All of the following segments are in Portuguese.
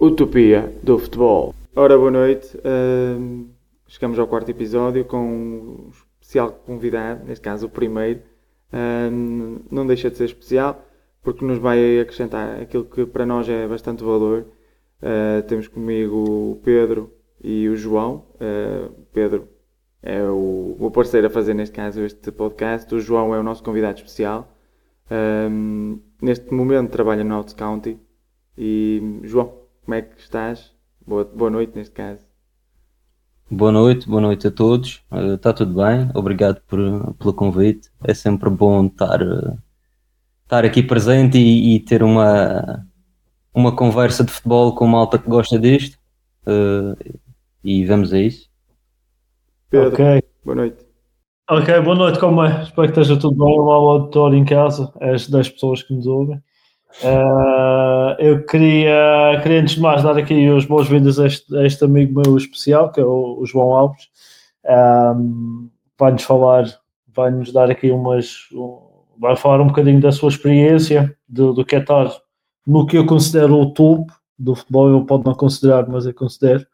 Utopia do futebol. Ora, boa noite. Uh, chegamos ao quarto episódio com um especial convidado, neste caso o primeiro. Uh, não deixa de ser especial porque nos vai acrescentar aquilo que para nós é bastante valor. Uh, temos comigo o Pedro e o João. Pedro é o, o parceiro a fazer, neste caso, este podcast. O João é o nosso convidado especial. neste momento trabalha no Out County. E, João, como é que estás? Boa, boa noite, neste caso. Boa noite, boa noite a todos. Está uh, tudo bem? Obrigado por, pelo convite. É sempre bom estar, uh, estar aqui presente e, e, ter uma, uma conversa de futebol com malta que gosta disto. Uh, e vamos a isso. Pedro, ok. Boa noite. Ok, boa noite, como é? Espero que esteja tudo bem lá ao auditório em casa, as 10 pessoas que nos ouvem. Uh, eu queria, queria, antes de mais, dar aqui as boas-vindas a a este, amigo meu especial, que é o, o João Alves. Um, vai-nos falar, vai-nos dar aqui umas. vai falar um bocadinho da sua experiência, do, do que é estar no que eu considero o topo do futebol. Ele pode não considerar, mas eu considero.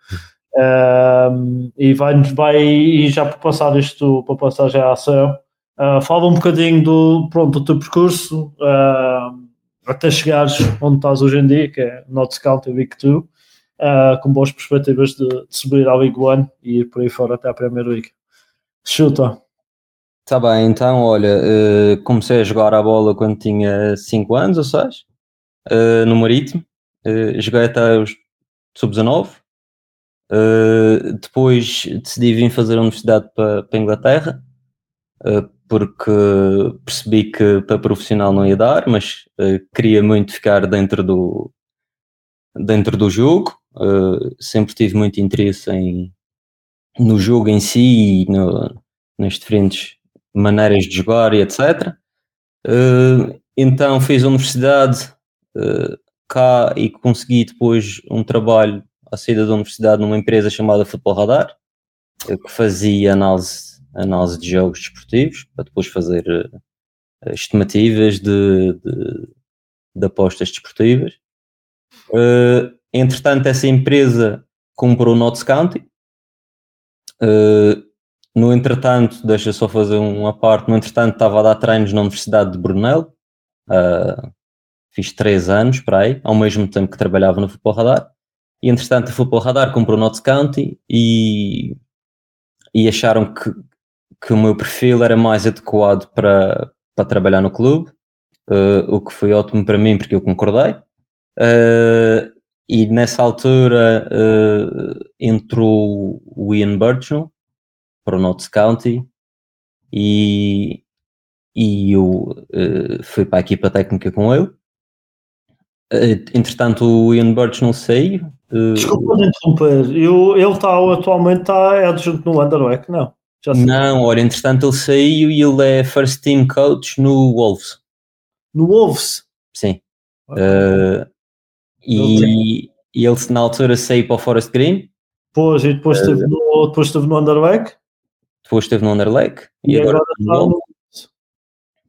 Um, e vai-nos, vai, e já para passar isto, para passar já à ação, uh, fala um bocadinho do, pronto, do teu percurso. Até chegares onde estás hoje em dia, que é Not County Week 2, uh, com boas perspectivas de, de, subir à League One e ir por aí fora até à Premier League. Chuta. Está bem, então, olha, uh, comecei a jogar a bola quando tinha 5 anos ou 6, uh, no Marítimo, uh, joguei até os sub-19, depois decidi vir fazer a universidade para, para a Inglaterra, porque percebi que para profissional não ia dar, mas uh, queria muito ficar dentro do, dentro do jogo. Uh, sempre tive muito interesse em, no jogo em si e no, nas diferentes maneiras de jogar e etc. Eh, então fiz a universidade cá e consegui depois um trabalho à saída da universidade numa empresa chamada Futebol Radar, que fazia análise análise de jogos desportivos, para depois fazer uh, estimativas de, de, de, apostas desportivas. Uh, entretanto, essa empresa comprou o Notts County. Uh, no entretanto, deixa só fazer uma parte, no entretanto estava a dar treinos na Universidade de Brunel, uh, fiz três anos para aí, ao mesmo tempo que trabalhava no Futebol Radar, e entretanto o Futebol Radar comprou o Notts County e, e acharam que que o meu perfil era mais adequado para, para trabalhar no clube, uh, o que foi ótimo para mim porque eu concordei. Uh, e nessa altura uh, entrou o Ian Burchell para o Notts County e, e eu fui para a equipa técnica com ele. entretanto, o Ian Burchell saiu. Desculpa de interromper, eu, ele está atualmente está é adjunto no Underweck, não? Não, olha, entretanto ele saiu e ele é first team coach no Wolves. No Wolves? Sim. Uh, e, e, ele na altura saiu para o Forest Green. Pois, e depois, esteve, uh, no, depois esteve no Underleg. Depois esteve no Underleg. E, e agora, agora no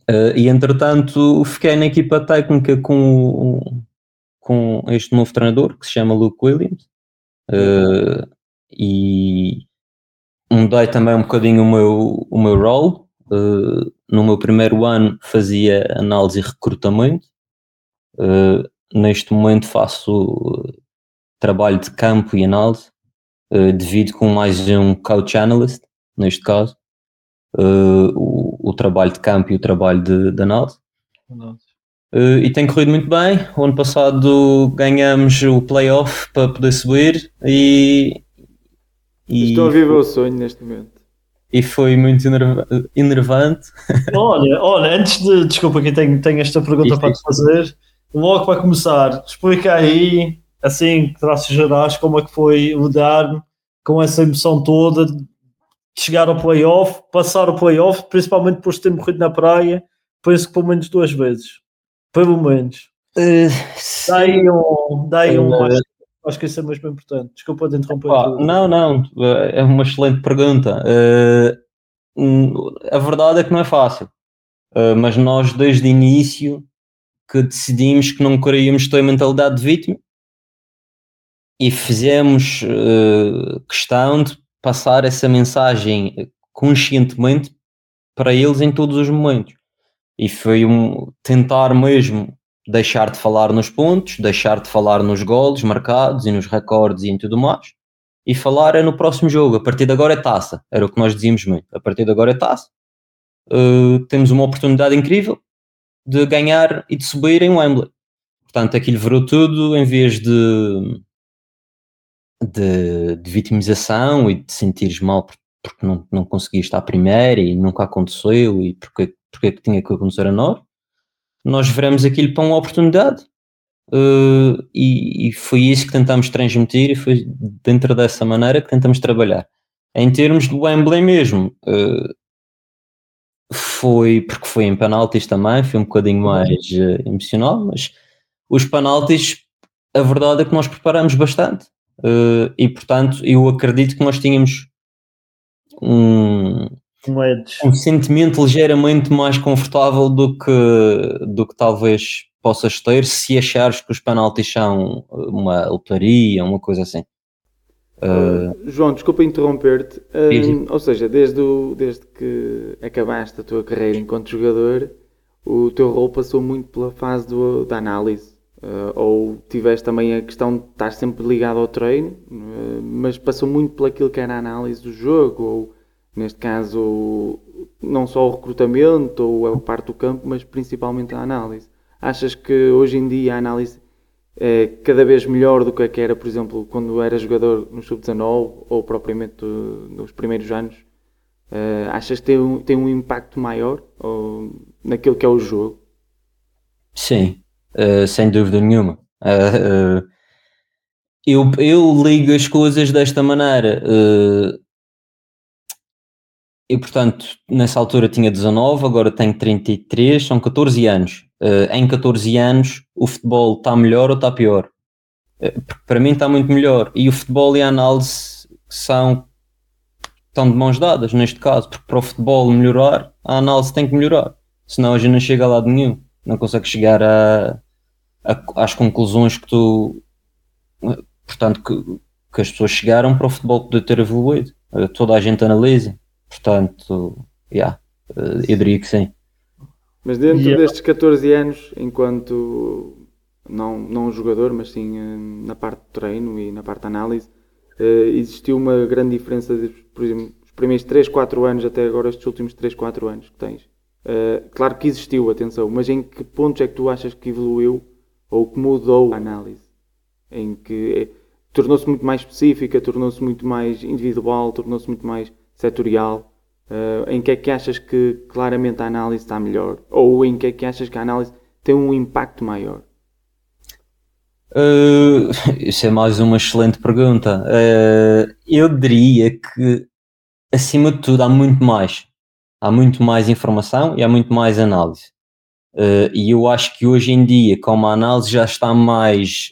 Uh, e entretanto fiquei na equipa técnica com, com este novo treinador que se chama Luke Williams uh, e, mudei também um bocadinho o meu, o meu role. Uh, no meu primeiro ano fazia análise e recrutamento. Uh, neste momento faço trabalho de campo e análise, uh, divido com mais um coach analyst, neste caso, o, o, trabalho de campo e o trabalho de, de análise. Uh, e tem corrido muito bem. O ano passado ganhamos o playoff para poder subir e, e Estou a viver o sonho neste momento. E foi muito enervante. Olha, olha, antes de. Desculpa, aqui tenho, tenho esta pergunta isto, para te fazer. Logo para começar, explica aí, assim, traços gerais, como é que foi lidar com essa emoção toda de chegar ao playoff, passar o playoff, principalmente depois de ter morrido na praia, penso que pelo menos duas vezes. Pelo menos. Uh, daí um. Daí um uh, Acho que isso é mesmo importante. Desculpa de interromper. Ah, não, não, é uma excelente pergunta. Uh, a verdade é que não é fácil, uh, mas nós desde o início que decidimos que não queríamos ter a mentalidade de vítima e fizemos uh, questão de passar essa mensagem conscientemente para eles em todos os momentos. E foi um tentar mesmo deixar de falar nos pontos, deixar de falar nos golos marcados e nos recordes e em tudo mais, e falar é no próximo jogo. A partir de agora é taça. Era o que nós dizíamos muito. A partir de agora é taça. Uh, temos uma oportunidade incrível de ganhar e de subir em Wembley. Portanto, aquilo virou tudo em vez de, de, de vitimização e de sentires mal porque não, não conseguiste estar primeiro e nunca aconteceu e porque, porque é que tinha que acontecer a nós. Nós veremos aquilo para uma oportunidade uh, e, e, foi isso que tentamos transmitir e foi dentro dessa maneira que tentamos trabalhar. Em termos do Wembley mesmo, uh, foi porque foi em penaltis também, foi um bocadinho mais uh, emocional, mas os penaltis, a verdade é que nós preparamos bastante. E portanto, eu acredito que nós tínhamos um, um sentimento ligeiramente mais confortável do que, do que talvez possas ter se achares que os penaltis são uma lotaria, uma coisa assim. Uh, João, desculpa interromper-te. Um, ou seja, desde, o, desde que acabaste a tua carreira enquanto jogador, o teu rol passou muito pela fase do, da análise. Uh, ou tiveste também a questão de estar sempre ligado ao treino, uh, mas passou muito pelo aquilo que era a análise do jogo, ou neste caso, não só o recrutamento ou a parte do campo, mas principalmente a análise. Achas que hoje em dia a análise é cada vez melhor do que era, por exemplo, quando era jogador no sub-19 ou propriamente nos primeiros anos? Uh, achas que tem um, tem um impacto maior ou, naquilo que é o jogo? Sim, uh, sem dúvida nenhuma. Uh, eu, eu ligo as coisas desta maneira. Eu, portanto, nessa altura tinha 19, agora tenho 33, são 14 anos. em 14 anos, o futebol está melhor ou está pior? para mim está muito melhor. E o futebol e a análise são estão de mãos dadas neste caso, porque para o futebol melhorar, a análise tem que melhorar, senão a gente não chega a lado nenhum, não consegue chegar a, a, às conclusões que tu, portanto, que, que, as pessoas chegaram para o futebol poder ter evoluído. Eh, toda a gente analisa, portanto, yeah, eh, eu diria que sim. Mas dentro yeah. destes 14 anos, enquanto não, não jogador, mas sim eh, na parte de treino e na parte de análise, existiu uma grande diferença, de, por exemplo, os primeiros 3, 4 anos até agora, estes últimos 3, 4 anos que tens. claro que existiu, atenção, mas em que pontos é que tu achas que evoluiu ou que mudou a análise, em que tornou-se muito mais específica, tornou-se muito mais individual, tornou-se muito mais setorial. Uh, em que é que achas que claramente a análise está melhor? Ou em que é que achas que a análise tem um impacto maior? Uh, isso é mais uma excelente pergunta. Uh, eu diria que, acima de tudo, há muito mais. Há muito mais informação e há muito mais análise. Uh, e eu acho que hoje em dia, como a análise já está mais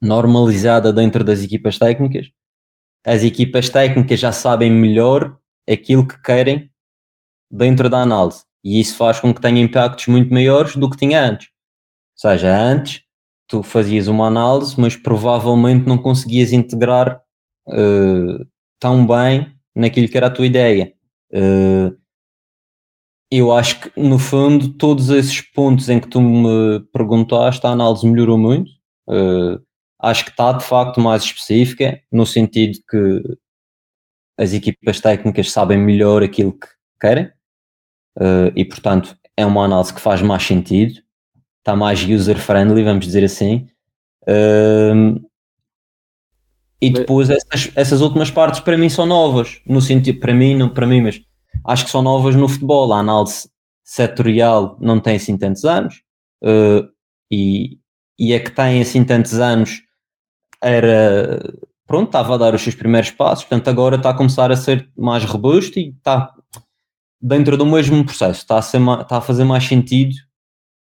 normalizada dentro das equipas técnicas, as equipas técnicas já sabem melhor aquilo que querem dentro da análise. E isso faz com que tenha impactos muito maiores do que tinha antes. Ou seja, antes tu fazias uma análise, mas provavelmente não conseguias integrar uh, tão bem naquilo que era a tua ideia. Uh, eu acho que, no fundo, todos esses pontos em que tu me perguntaste, a análise melhorou muito. Uh, acho que está, de facto, mais específica, no sentido que as equipas técnicas sabem melhor aquilo que querem uh, e, portanto, é uma análise que faz mais sentido, está mais user-friendly, vamos dizer assim. Uh, e depois essas, essas últimas partes para mim são novas, no sentido, para mim, não para mim, mas acho que são novas no futebol. A análise setorial não tem assim tantos anos uh, e, e é que tem assim tantos anos era pronto, estava a dar os seus primeiros passos, portanto agora está a começar a ser mais robusto e está dentro do mesmo processo, está a, ser, está a fazer mais sentido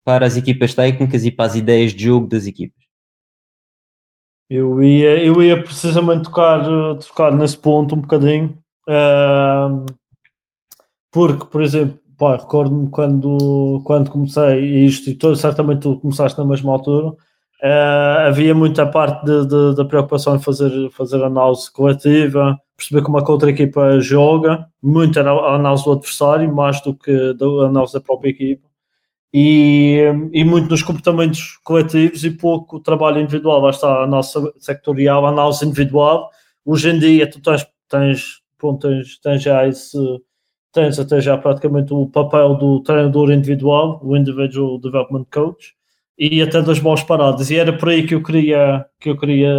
para as equipas técnicas e para as ideias de jogo das equipas. Eu ia, eu ia precisamente tocar, tocar nesse ponto um bocadinho. Uh, porque, por exemplo, recordo-me quando, quando comecei isto, e tu, certamente tu começaste na mesma altura, Uh, havia muita parte da preocupação em fazer, fazer análise coletiva, perceber como é a outra equipa joga, muito a análise do adversário, mais do que a análise da própria equipa, e, e muito nos comportamentos coletivos e pouco trabalho individual. Lá está a nossa sectorial, a análise individual. Hoje em dia, tu tens, tens, pronto, tens, tens já esse tens até já praticamente o papel do treinador individual, o Individual Development Coach, e até das boas paradas. E era por aí que eu queria, que eu queria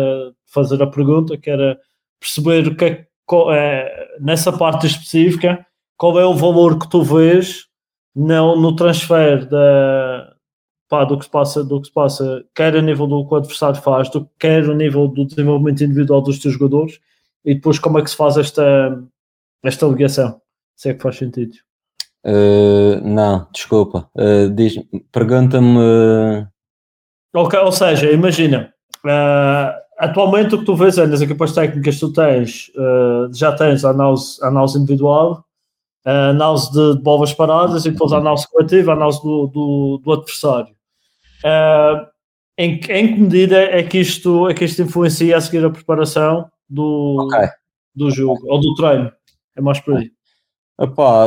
fazer a pergunta, que era perceber o que é, qual é, nessa parte específica, qual é o valor que tu vês no, no transfer da, pá, do, que se passa, do que se passa, quer a nível do que o adversário faz, do, quer a nível do desenvolvimento individual dos teus jogadores, e depois como é que se faz esta, esta ligação, se é que faz sentido. Uh, não, desculpa. Uh, Pergunta-me. Ok, ou seja, imagina, uh, atualmente o que tu vês é nas equipas técnicas tu tens, já tens a análise, a análise individual, a análise de, de bolas paradas e depois a análise coletiva, a análise do, do, do adversário. em, em que medida é que, isto, é que isto influencia a seguir a preparação do, okay. do jogo, ou do treino? É mais por aí. Epá,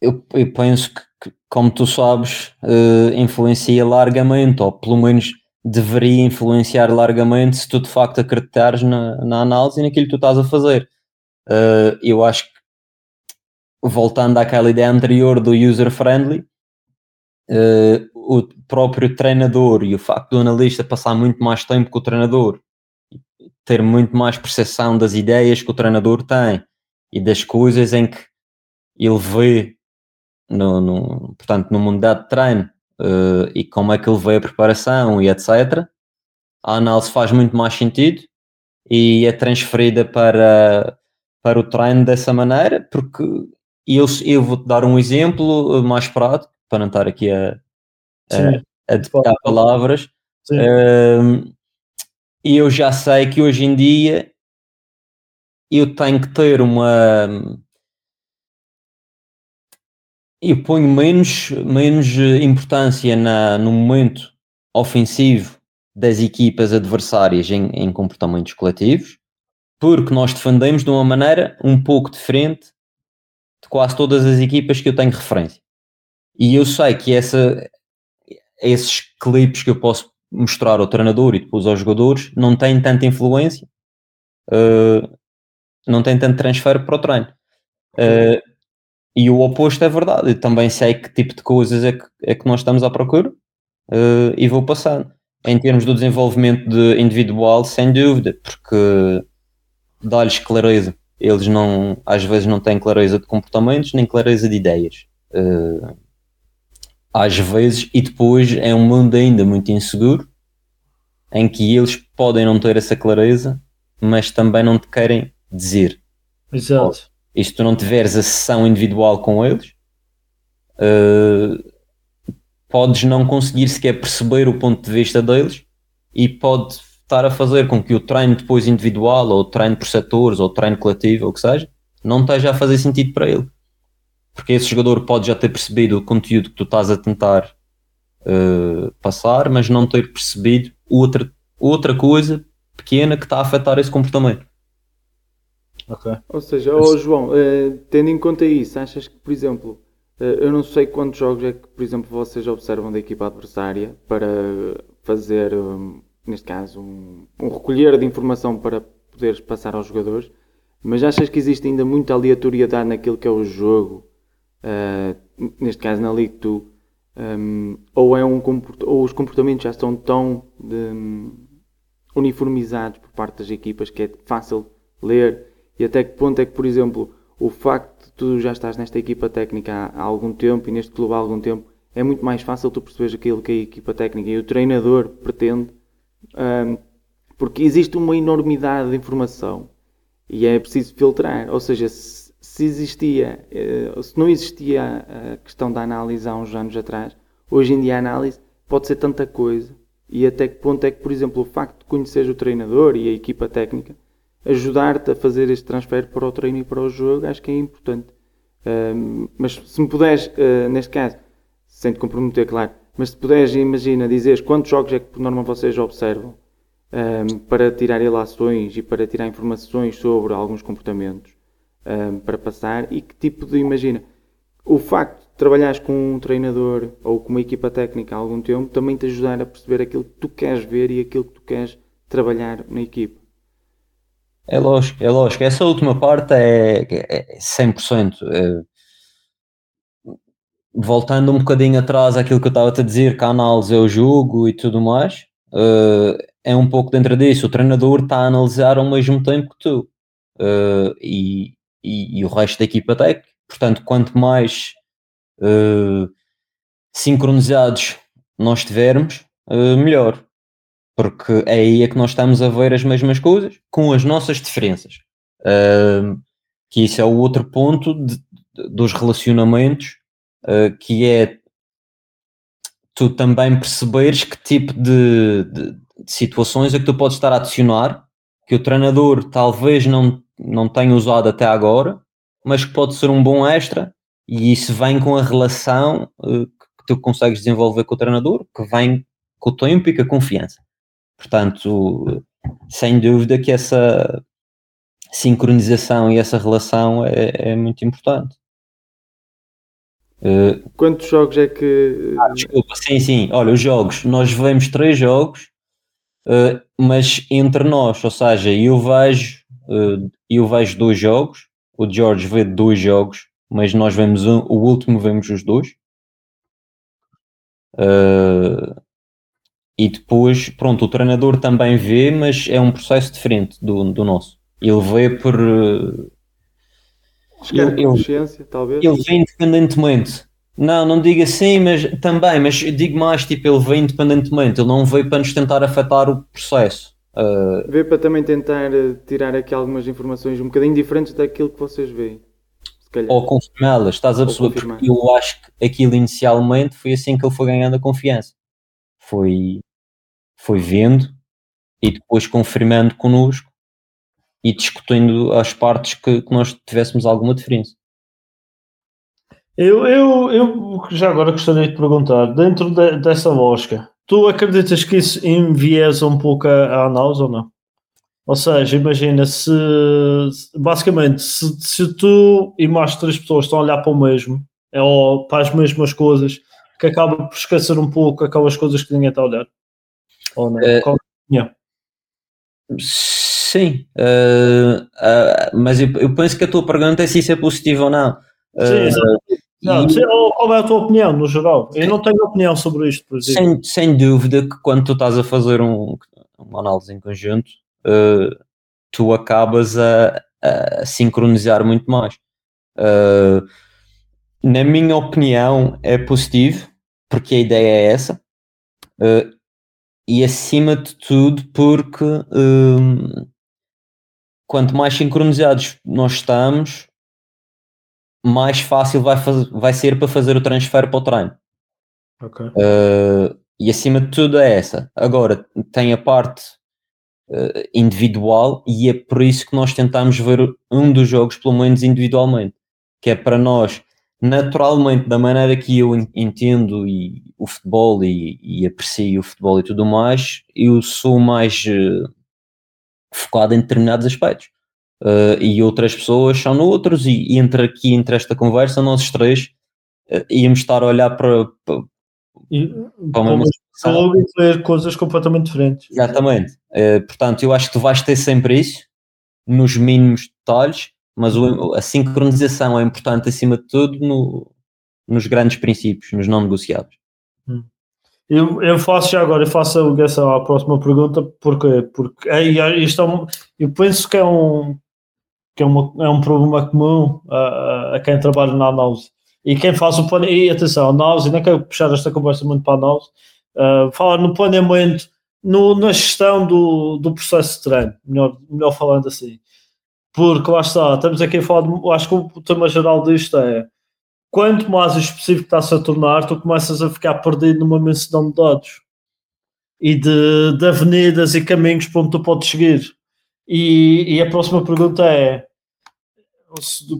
eu, eu penso que, que, como tu sabes, uh, influencia largamente, ou pelo menos deveria influenciar largamente se tu de facto acreditares na, na análise e naquilo que tu estás a fazer. Uh, eu acho que, voltando àquela ideia anterior do user-friendly, uh, o próprio treinador e o facto do analista passar muito mais tempo com o treinador, ter muito mais percepção das ideias que o treinador tem e das coisas em que ele vê no, no, portanto, no mundo de treino uh, e como é que ele vê a preparação e etc. A análise faz muito mais sentido e é transferida para, para o treino dessa maneira, porque eu, eu vou-te dar um exemplo mais prático, para não estar aqui a, a, a dedicar palavras. Uh, e eu já sei que hoje em dia eu tenho que ter uma eu ponho menos, menos eh, importância na, no momento ofensivo das equipas adversárias em, em comportamentos coletivos, porque nós defendemos de uma maneira um pouco diferente de quase todas as equipas que eu tenho referência. E eu sei que essa, esses clipes que eu posso mostrar ao treinador e depois aos jogadores não têm tanta influência, uh, não têm tanto transfer para o treino. Uh, e o oposto é verdade. Eu também sei que tipo de coisas é que, é que nós estamos à procura uh, e vou passando. Em termos do desenvolvimento de individual, sem dúvida, porque dá-lhes clareza. Eles não, às vezes não têm clareza de comportamentos nem clareza de ideias. Uh, às vezes, e depois é um mundo ainda muito inseguro em que eles podem não ter essa clareza, mas também não te querem dizer. Exato. E se tu não tiveres a sessão individual com eles, uh, podes não conseguir sequer perceber o ponto de vista deles e pode estar a fazer com que o treino depois individual, ou o treino por setores, ou o treino coletivo, ou o que seja, não esteja a fazer sentido para ele. Porque esse jogador pode já ter percebido o conteúdo que tu estás a tentar uh, passar, mas não ter percebido outra, outra coisa pequena que está a afetar esse comportamento. Okay. Ou seja, oh, João, uh, tendo em conta isso, achas que, por exemplo, uh, eu não sei quantos jogos é que, por exemplo, vocês observam da equipa adversária para fazer, um, neste caso, um, um, recolher de informação para poderes passar aos jogadores, mas achas que existe ainda muita aleatoriedade naquilo que é o jogo, uh, neste caso na League 2, um, ou, é um, ou os comportamentos já estão tão de, um, uniformizados por parte das equipas que é fácil ler e até que ponto é que, por exemplo, o facto de tu já estás nesta equipa técnica há, algum tempo e neste clube há algum tempo, é muito mais fácil tu perceberes aquilo que a equipa técnica e o treinador pretende, um, porque existe uma enormidade de informação e é preciso filtrar. Ou seja, se, se existia, uh, se não existia a questão da análise há uns anos atrás, hoje em dia a análise pode ser tanta coisa e até que ponto é que, por exemplo, o facto de conheceres o treinador e a equipa técnica ajudar-te a fazer este transfer para o treino e para o jogo, acho que é importante. Uh, mas se me puderes, uh, neste caso, sem te comprometer, claro, Mas se puderes, imagina, dizeres quantos jogos é que por norma vocês observam para tirar ilações e para tirar informações sobre alguns comportamentos para passar e que tipo de, imagina, o facto de trabalhares com um treinador ou com uma equipa técnica há algum tempo também te ajudar a perceber aquilo que tu queres ver e aquilo que tu queres trabalhar na equipa. É lógico, é lógico. Essa última parte é, é 100%. É, voltando um bocadinho atrás àquilo que eu estava a dizer, que a análise é o jogo e tudo mais, uh, é um pouco dentro disso. O treinador está a analisar ao mesmo tempo que tu uh, e, e, e, o resto da equipa técnica. Portanto, quanto mais uh, sincronizados nós tivermos, melhor porque é aí é que nós estamos a ver as mesmas coisas com as nossas diferenças. Uh, que isso é o outro ponto de, de, dos relacionamentos, uh, que é tu também perceberes que tipo de, de, situações é que tu podes estar a adicionar, que o treinador talvez não, não tenha usado até agora, mas que pode ser um bom extra, e isso vem com a relação uh, que tu consegues desenvolver com o treinador, que vem com o tempo e com a confiança. Portanto, sem dúvida que essa sincronização e essa relação é, é muito importante. Uh, Quantos jogos é que. Ah, desculpa, sim, sim. Olha, os jogos, nós vemos três jogos, uh, mas entre nós, ou seja, eu vejo, uh, eu vejo dois jogos, o George vê dois jogos, mas nós vemos um, o último vemos os dois. Uh, e depois, pronto, o treinador também vê, mas é um processo diferente do, do nosso. Ele vê por. Ele, consciência, talvez. Ele vê independentemente. Não, não digo assim, mas também, mas digo mais, tipo, ele vê independentemente, ele não vê para nos tentar afetar o processo. Uh... Vê para também tentar eh, tirar aqui algumas informações um bocadinho diferentes daquilo que vocês veem. Ou confirmá-las, estás a perceber? Porque eu acho que aquilo inicialmente foi assim que ele foi ganhando a confiança. Foi foi vendo e depois confirmando connosco e discutindo as partes que, que nós tivéssemos alguma diferença. Eu, eu, eu já agora gostaria de perguntar, dentro de, dessa lógica, tu acreditas que isso enviesa um pouco a, a análise ou não? Ou seja, imagina se basicamente se, se tu e mais três pessoas estão a olhar para o mesmo é, ou para as mesmas coisas, que acaba por esquecer um pouco aquelas coisas que ninguém está a olhar. Ou não? Uh, Qual é Sim, uh, uh, mas eu, eu, penso que a tua pergunta é se isso é positivo ou não. Sim, não, e... qual é a tua opinião no geral? Eu não tenho opinião sobre isto, por exemplo. Sem, sem dúvida que quando tu estás a fazer um, uma análise em conjunto, uh, tu acabas a, a, sincronizar muito mais. Uh, na minha opinião, é positivo, porque a ideia é essa. Uh, e acima de tudo porque um, quanto mais sincronizados nós estamos, mais fácil vai, faz, vai ser para fazer o transfer para o treino. Okay. Uh, e acima de tudo é essa. Agora, tem a parte uh, individual e é por isso que nós tentamos ver um dos jogos, pelo menos individualmente, que é para nós naturalmente, da maneira que eu entendo e, o futebol e, e, aprecio o futebol e tudo mais, eu sou mais uh, focado em determinados aspectos. Uh, e outras pessoas são noutros, e, e, entre aqui, entre esta conversa, nós três uh, íamos estar a olhar para, para, e, para uma e ver coisas completamente diferentes. Exatamente. portanto, eu acho que tu vais ter sempre isso, nos mínimos detalhes, mas o, a sincronização é importante acima de tudo no, nos grandes princípios, nos não negociados. Hum. Eu, eu faço já agora, eu faço a próxima pergunta, porque, porque é, isto é um, eu penso que é um, que é, uma, é um problema comum a, a quem trabalha na análise. E quem faz o plano, e atenção, análise, não quero puxar esta conversa muito para a análise, uh, falar no planeamento, no, na gestão do, do processo de treino, melhor, melhor falando assim. Porque lá está, estamos aqui a falar, de, acho que o tema geral disto é quanto mais específico está-se a tornar, tu começas a ficar perdido numa menção de dados e de, de avenidas e caminhos para onde tu podes seguir. E, e a próxima pergunta é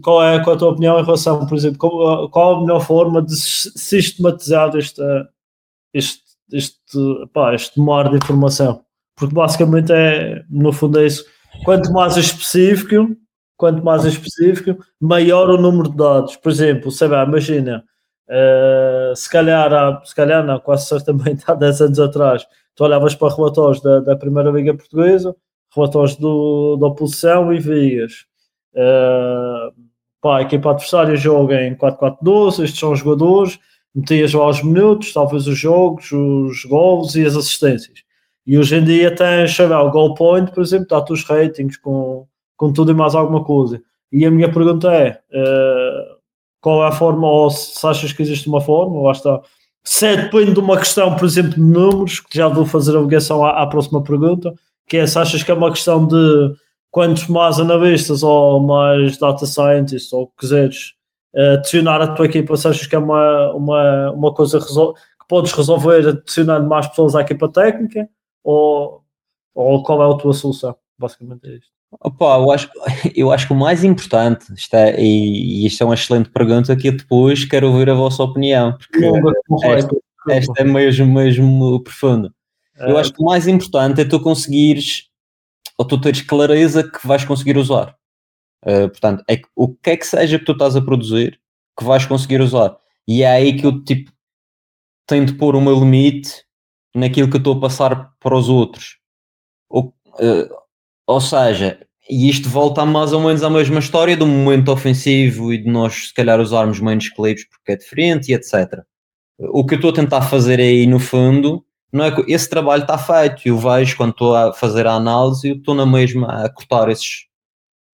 qual é, qual é a tua opinião em relação, por exemplo, qual, qual a melhor forma de sistematizar esta, este, este, pá, este mar de informação. Porque basicamente é, no fundo é isso. Quanto mais específico, quanto mais específico, maior o número de dados. Por exemplo, sei lá, imagina, uh, se calhar, há, se calhar não, quase certamente há 10 anos atrás, tu olhavas para relatórios da, da Primeira Liga Portuguesa, relatórios do, da oposição e vias. Uh, pá, a equipa adversária joga em 4-4-12, estes são os jogadores, metias lá os minutos, talvez os jogos, os gols e as assistências. E hoje em dia tens, sei lá, o goal point, por exemplo, dá-te os ratings com, com tudo e mais alguma coisa. E a minha pergunta é, uh, qual é a forma, ou se achas que existe uma forma, lá está. Se é, depende de uma questão, por exemplo, de números, que já vou fazer a ligação à, à próxima pergunta, que é se achas que é uma questão de quantos mais analistas ou mais data scientists ou quiseres adicionar a tua equipa, se achas que é uma, uma, uma coisa que podes resolver adicionando mais pessoas à equipa técnica ou, ou qual é a tua solução? Basicamente é isto. Opa, eu acho, eu acho que o mais importante, isto é, e, e isto é uma excelente pergunta que eu depois quero ouvir a vossa opinião, porque esta, esta é mesmo, mesmo profunda. Eu acho que o mais importante é tu conseguires, ou tu teres clareza que vais conseguir usar. Uh, portanto, é que, o que é que seja que tu estás a produzir que vais conseguir usar. E é aí que eu tipo tenho de pôr o meu limite naquilo que eu estou a passar para os outros. Ou, uh, ou seja, e isto volta mais ou menos à mesma história do momento ofensivo e de nós se calhar usarmos menos clipes porque é diferente e etc. O que eu estou a tentar fazer aí no fundo não é que esse trabalho está feito eu vejo quando estou a fazer a análise estou na mesma a cortar esses,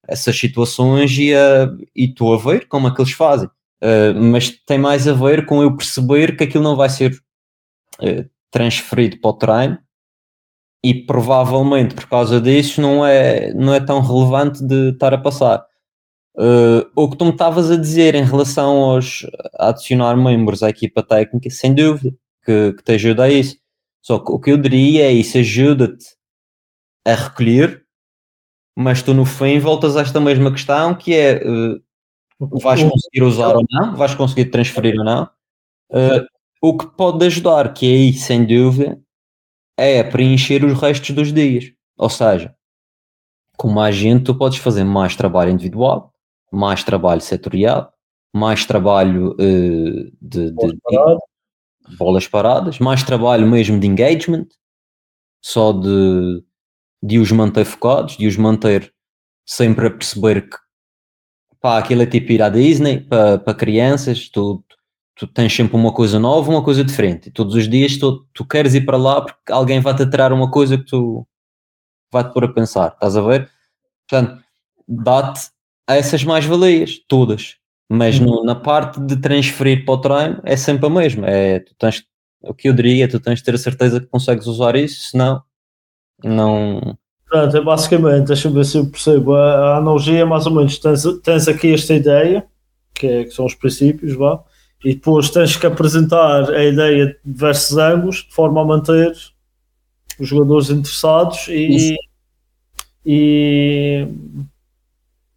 essas situações e, a, e estou a ver como é que eles fazem. Uh, mas tem mais a ver com eu perceber que aquilo não vai ser uh, transferido para o treino e provavelmente por causa disso não é, não é tão relevante de estar a passar. Uh, o que tu me estavas a dizer em relação aos a adicionar membros à equipa técnica, sem dúvida, que, que te ajuda a isso. Só que o que eu diria é isso ajuda-te a recolher, mas tu no fim voltas a esta mesma questão que é uh, vais conseguir usar ou não, vais conseguir transferir ou não. Uh, o que pode ajudar, que é aí, sem dúvida, é preencher os restos dos dias. Ou seja, com mais gente tu podes fazer mais trabalho individual, mais trabalho setorial, mais trabalho uh, de, de, de, bolas paradas, mais trabalho mesmo de engagement, só de, de os manter focados, de os manter sempre a perceber que pá, aquilo é tipo ir à Disney para, para crianças, tu, tu tens sempre uma coisa nova, uma coisa diferente. E todos os dias tu, tu queres ir para lá porque alguém vai-te atirar uma coisa que tu vai-te pôr a pensar, estás a ver? Portanto, dá-te essas mais-valias, todas. Mas uhum. no, na parte de transferir para o treino é sempre a mesma. É, tu tens, o que eu diria, tu tens de ter a certeza que consegues usar isso, senão não. Pronto, é basicamente, deixa-me ver se eu percebo. A, a analogia é mais ou menos: tens, tens aqui esta ideia, que, é, que são os princípios, vá, e depois tens que apresentar a ideia de diversos ângulos de forma a manter os jogadores interessados e. E,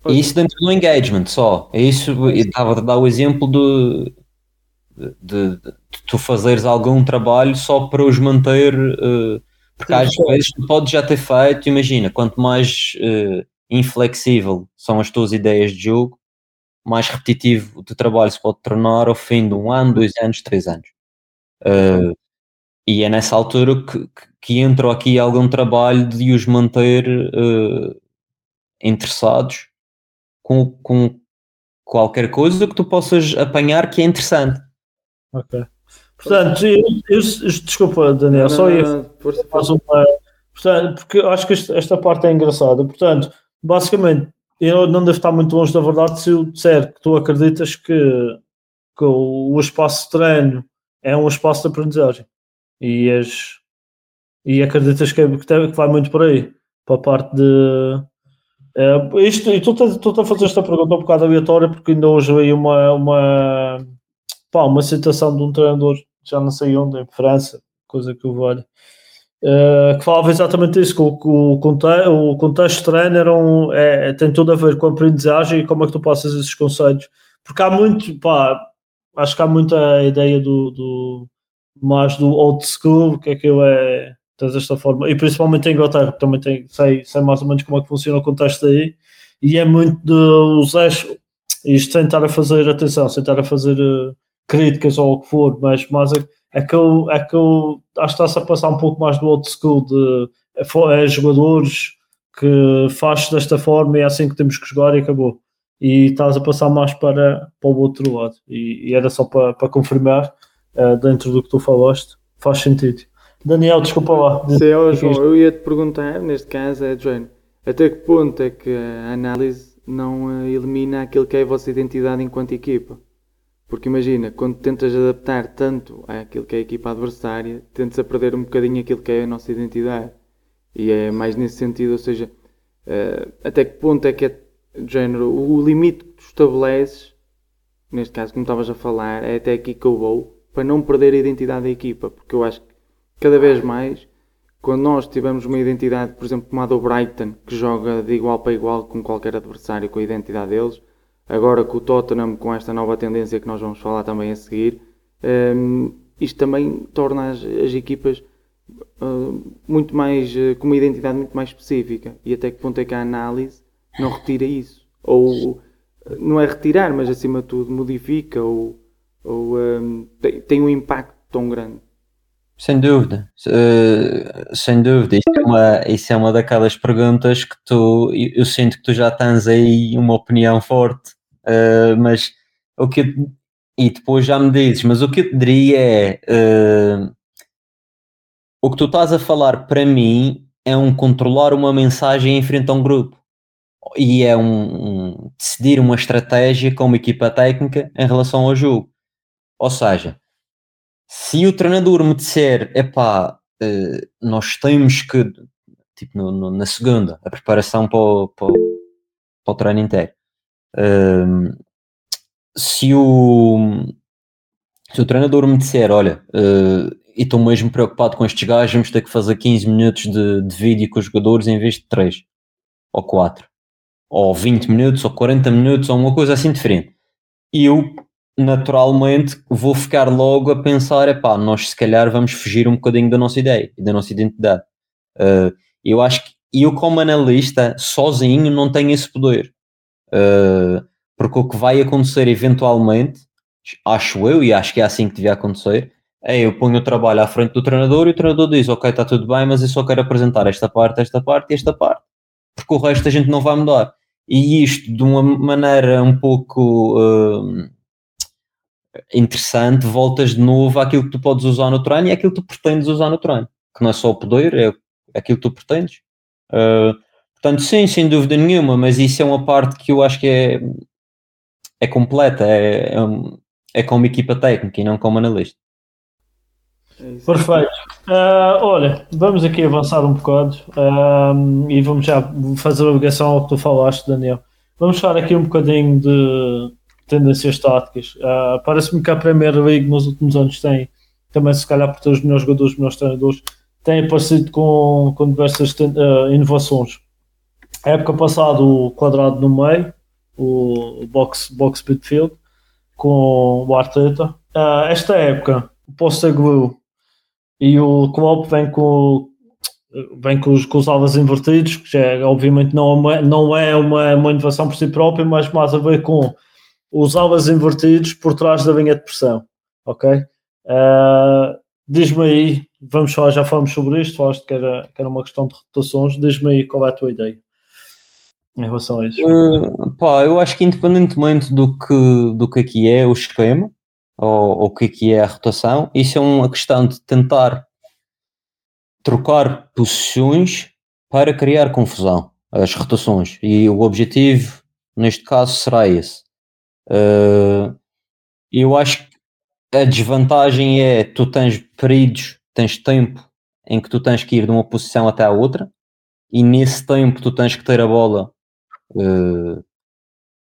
e isso dentro do engagement só. É isso, estava a dar o exemplo de, de, de, de, tu fazeres algum trabalho só para os manter, uh, porque às vezes tu podes já ter feito, imagina, quanto mais uh, inflexível são as tuas ideias de jogo, mais repetitivo o teu trabalho se pode tornar ao fim de um ano, dois anos, três anos. Uh, e é nessa altura que, que entra aqui algum trabalho de os manter uh, interessados com, com qualquer coisa que tu possas apanhar que é interessante. Ok. Portanto, eu, eu, desculpa, Daniel, só ia uma. Portanto, porque eu acho que esta parte é engraçada. Portanto, basicamente, eu não devo estar muito longe da verdade se eu disser que tu acreditas que, que o, espaço de treino é um espaço de aprendizagem. E, as, e acreditas que, é, que, tem, que vai muito por aí para a parte de é, isto, e estou a fazer esta pergunta um bocado aleatória porque ainda hoje veio uma, uma, pá, uma citação de um treinador, já não sei onde, em França, coisa que eu valho, Uh, que falava exatamente isso, que o, o, contexto, o contexto de treino era um, é, tem tudo a ver com a aprendizagem e como é que tu passas esses conceitos. Porque há muito, pá, acho que há muita ideia do, do mais do old school, que aquilo é desta forma, e principalmente em Inglaterra, também tem, sei, sei mais ou menos como é que funciona o contexto aí, e é muito dos eixos, isto sem estar a fazer atenção, sem estar a fazer uh, críticas ou o que for, mas, mas é, é, que eu, é que eu acho que está-se a passar um pouco mais do old school de é, jogadores que faz desta forma e é assim que temos que jogar e acabou. E estás a passar mais para, para o outro lado. E, e era só para, para confirmar, uh, dentro do que tu falaste, faz sentido. Daniel, desculpa lá. Sim, oh, João, eu ia te perguntar, neste caso, é, João, até que ponto é que a análise não uh, elimina aquilo que é a vossa identidade enquanto equipa? Porque imagina, quando tentas adaptar tanto àquilo que é a equipa adversária, tentas a perder um bocadinho aquilo que é a nossa identidade. E é mais nesse sentido, ou seja, uh, até que ponto é que é género, o limite que tu estabeleces, neste caso, como estavas a falar, é até aqui que eu vou, para não perder a identidade da equipa, porque eu acho que cada vez mais, quando nós tivermos uma identidade, por exemplo, como a do Brighton, que joga de igual para igual com qualquer adversário, com a identidade deles, agora com o Tottenham, com esta nova tendência que nós vamos falar também a seguir, um, ehm, isto também torna as, as equipas uh, muito mais, uh, com uma identidade muito mais específica. E até que ponto é que a análise não retira isso? Ou não é retirar, mas acima de tudo modifica ou, ou um, tem, tem um impacto tão grande? Sem dúvida, uh, sem dúvida. Isso é, uma, isso é uma daquelas perguntas que tu, eu sinto que tu já tens aí uma opinião forte, uh, mas o que eu, e depois já me dizes, mas o que eu te diria é uh, o que tu estás a falar para mim é um controlar uma mensagem em frente a um grupo e é um, um decidir uma estratégia com uma equipa técnica em relação ao jogo. Ou seja, se o treinador me disser, epá, uh, nós temos que, tipo, no, no, na segunda, a preparação para o, para para o treino inteiro, uh, se, o, se o treinador me disser, olha, uh, estou mesmo preocupado com estes gajos, vamos ter que fazer 15 minutos de, de vídeo com os jogadores em vez de 3 ou 4 ou 20 minutos ou 40 minutos ou uma coisa assim diferente. E eu naturalmente vou ficar logo a pensar, epá, nós se calhar vamos fugir um bocadinho da nossa ideia e da nossa identidade. Uh, eu acho que eu como analista sozinho não tenho esse poder. Uh, porque o que vai acontecer eventualmente, acho eu, e acho que é assim que devia acontecer, é eu ponho o trabalho à frente do treinador e o treinador diz, ok, está tudo bem, mas eu só quero apresentar esta parte, esta parte e esta parte. Porque o resto a gente não vai mudar. E isto de uma maneira um pouco uh, interessante, voltas de novo àquilo que tu podes usar no treino e àquilo que tu pretendes usar no treino, que não é só o poder, é aquilo que tu pretendes. Uh, portanto, sim, sem dúvida nenhuma, mas isso é uma parte que eu acho que é, é completa, é, é, é como equipa técnica e não como analista. É Perfeito. Uh, olha, vamos aqui avançar um bocado uh, e vamos já fazer a ligação ao que tu falaste, Daniel. Vamos falar aqui um bocadinho de tendências táticas. Uh, Parece-me que a Premier League nos últimos anos tem, também se calhar por ter os melhores jogadores, os melhores treinadores, tem aparecido com, com diversas uh, inovações. A época passada o quadrado no meio, o box, box midfield, com o Arteta. Uh, esta época o Postecoglou e o Klopp vem com vem com os, com os invertidos, que já, é, obviamente não é, não é uma, uma inovação por si própria, mas mais a ver com os alas invertidos por trás da linha de pressão, ok? Uh, diz-me aí, vamos falar, já falamos sobre isto, falaste que era, que era uma questão de rotações, diz-me aí qual é a tua ideia em relação a isso. Uh, pá, eu acho que independentemente do que, do que aqui é o esquema, ou, ou o que aqui é a rotação, isso é uma questão de tentar trocar posições para criar confusão, as rotações, e o objetivo neste caso será esse. Uh, eu acho que a desvantagem é tu tens períodos, tens tempo em que tu tens que ir de uma posição até a outra e nesse tempo tu tens que ter a bola uh,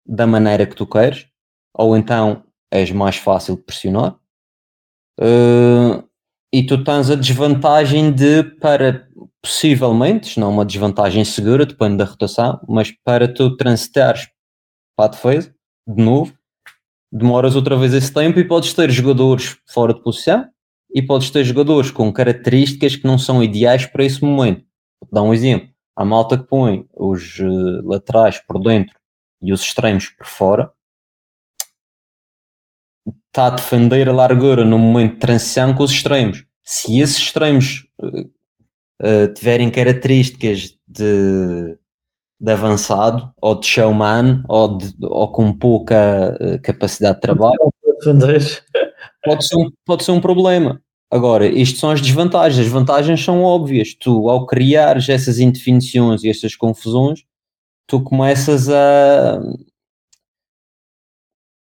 da maneira que tu queres, ou então és mais fácil de pressionar. Uh, e tu tens a desvantagem de, para possivelmente, não uma desvantagem segura, depende da rotação, mas para tu transitares para a defesa, de novo, demoras outra vez esse tempo e podes ter jogadores fora de posição e podes ter jogadores com características que não são ideais para esse momento. Vou dar um exemplo. A malta que põe os uh, laterais por dentro e os extremos por fora está a defender a largura no momento de transição com os extremos. Se esses extremos uh, uh, tiverem características de, de, avançado ou de showman ou, de, ou com pouca capacidade de trabalho, pode ser, um, pode ser um problema. Agora, isto são as desvantagens. As vantagens são óbvias. Tu, ao criares essas indefinições e essas confusões, tu começas a,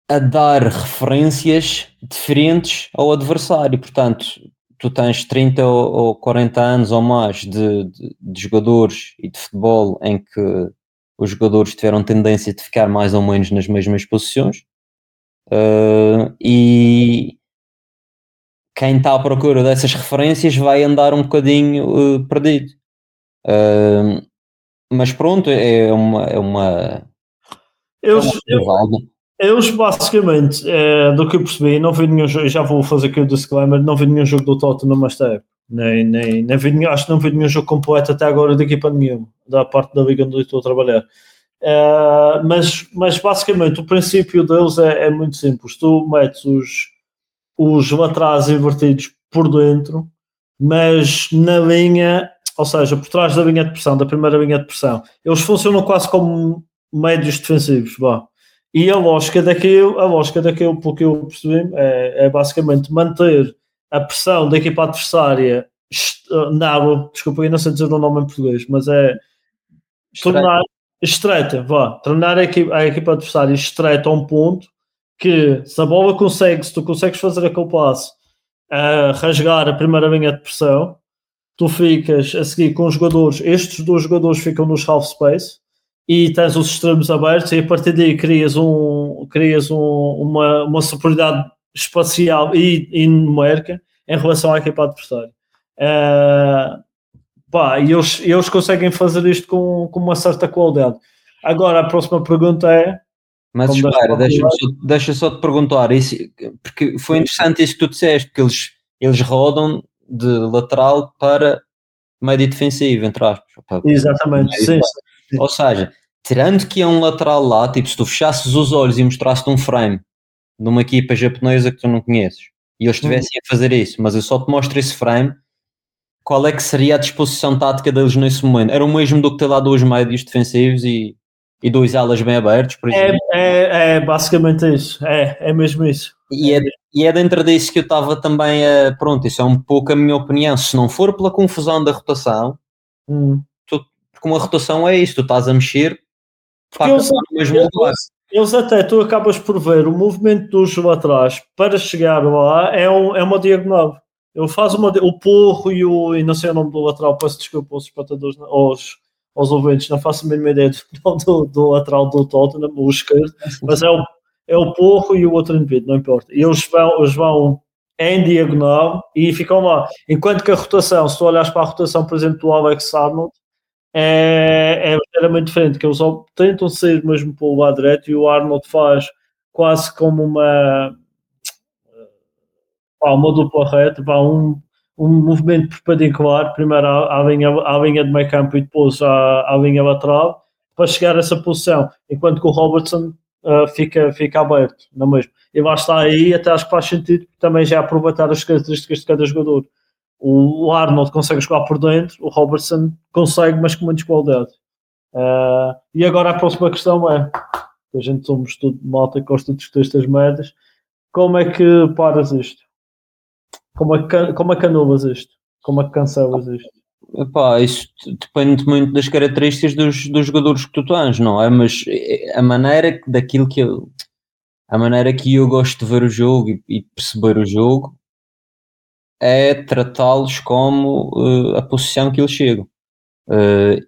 a dar referências diferentes ao adversário. Portanto, tu tens 30 ou 40 anos ou mais de, de, de jogadores e de futebol em que os jogadores tiveram tendência de ficar mais ou menos nas mesmas posições. Uh, e, quem está à procura dessas referências vai andar um bocadinho uh, perdido. Uh, mas pronto, é uma. É uma eu, é uma eu, eu, basicamente, é, do que eu percebi, não vi nenhum jogo, já vou fazer aqui o disclaimer, não vi nenhum jogo do Tottenham esta época. Nem, nem, nem vi, acho que não vi nenhum jogo completo até agora de equipa nenhuma, da parte da liga onde estou a trabalhar. Uh, mas, mas basicamente o princípio deles é, é muito simples. Tu metes os, os laterais invertidos por dentro, mas na linha, ou seja, por trás da linha de pressão, da primeira linha de pressão, eles funcionam quase como médios defensivos, vá. E a lógica daquilo, a lógica daquilo, porque eu percebi, é, é basicamente manter a pressão da equipa adversária não, desculpa, eu não sei dizer o nome em português, mas é tornar estreita, vá, tornar a equipa, a equipa adversária estreita a um ponto que se a bola consegue, se tu consegues fazer aquele passo a rasgar a primeira linha de pressão, tu ficas a seguir com os jogadores, estes dois jogadores ficam nos half space e tens os extremos abertos e a partir daí crias, um, crias um, uma, uma superioridade espacial e, e numérica em relação à equipa adversária. Uh, pá, e eles, eles conseguem fazer isto com, com uma certa qualidade. Agora a próxima pergunta é mas espera, deixa, só, deixa só te perguntar, isso, porque foi interessante isso que tu disseste, que eles, eles rodam de lateral para médio defensivo, entre aspas. Exatamente, sim. Ou seja, tirando que é um lateral lá, tipo, se tu fechasses os olhos e mostrasses um frame de uma equipa japonesa que tu não conheces e eles estivessem a fazer isso, mas eu só te mostro esse frame, qual é que seria a disposição tática deles nesse momento? Era o mesmo do que ter lá dois médios defensivos e e dois alas bem abertos, por é, exemplo. É, é, é basicamente isso, é, é mesmo isso. E é, e é dentro disso que eu estava também a. Pronto, isso é um pouco a minha opinião. Se não for pela confusão da rotação, hum. tu, porque uma rotação é isso, tu estás a mexer para eles, eles, até, tu acabas por ver o movimento dos atrás para chegar lá é, um, é uma diagonal. Ele faz uma, o porro e o. e não sei o nome do lateral, peço desculpa aos espectadores, aos aos ouvintes, não faço a mínima ideia do, do, do lateral do Tottenham, o esquerdo, mas é o, é o Porro e o outro indivíduo, não importa. E eles vão, eles vão em diagonal e ficam lá. Enquanto que a rotação, se tu olhas para a rotação, por exemplo, do Alex Arnold, é, é extremamente diferente, que eles tentam sair mesmo para o lado direito e o Arnold faz quase como uma uma dupla reta, um, um movimento perpendicular, primeiro à, à, linha, à linha de meio campo e depois à, à linha lateral, para chegar a essa posição, enquanto que o Robertson uh, fica, fica aberto, não é mesmo? E lá está aí, até acho que faz sentido, também já aproveitar as características de cada jogador. O Arnold consegue jogar por dentro, o Robertson consegue, mas com muita qualidade. Uh, e agora a próxima questão é: a gente somos tudo malta que gosta de discutir estas merdas, como é que paras isto? Como é que, como é que anulas isto? Como é que cancelas isto? Epá, isso depende muito das características dos, dos jogadores que tu tens, não é? Mas a maneira daquilo que eu a maneira que eu gosto de ver o jogo e, e perceber o jogo é tratá-los como uh, a posição que eles chegam uh,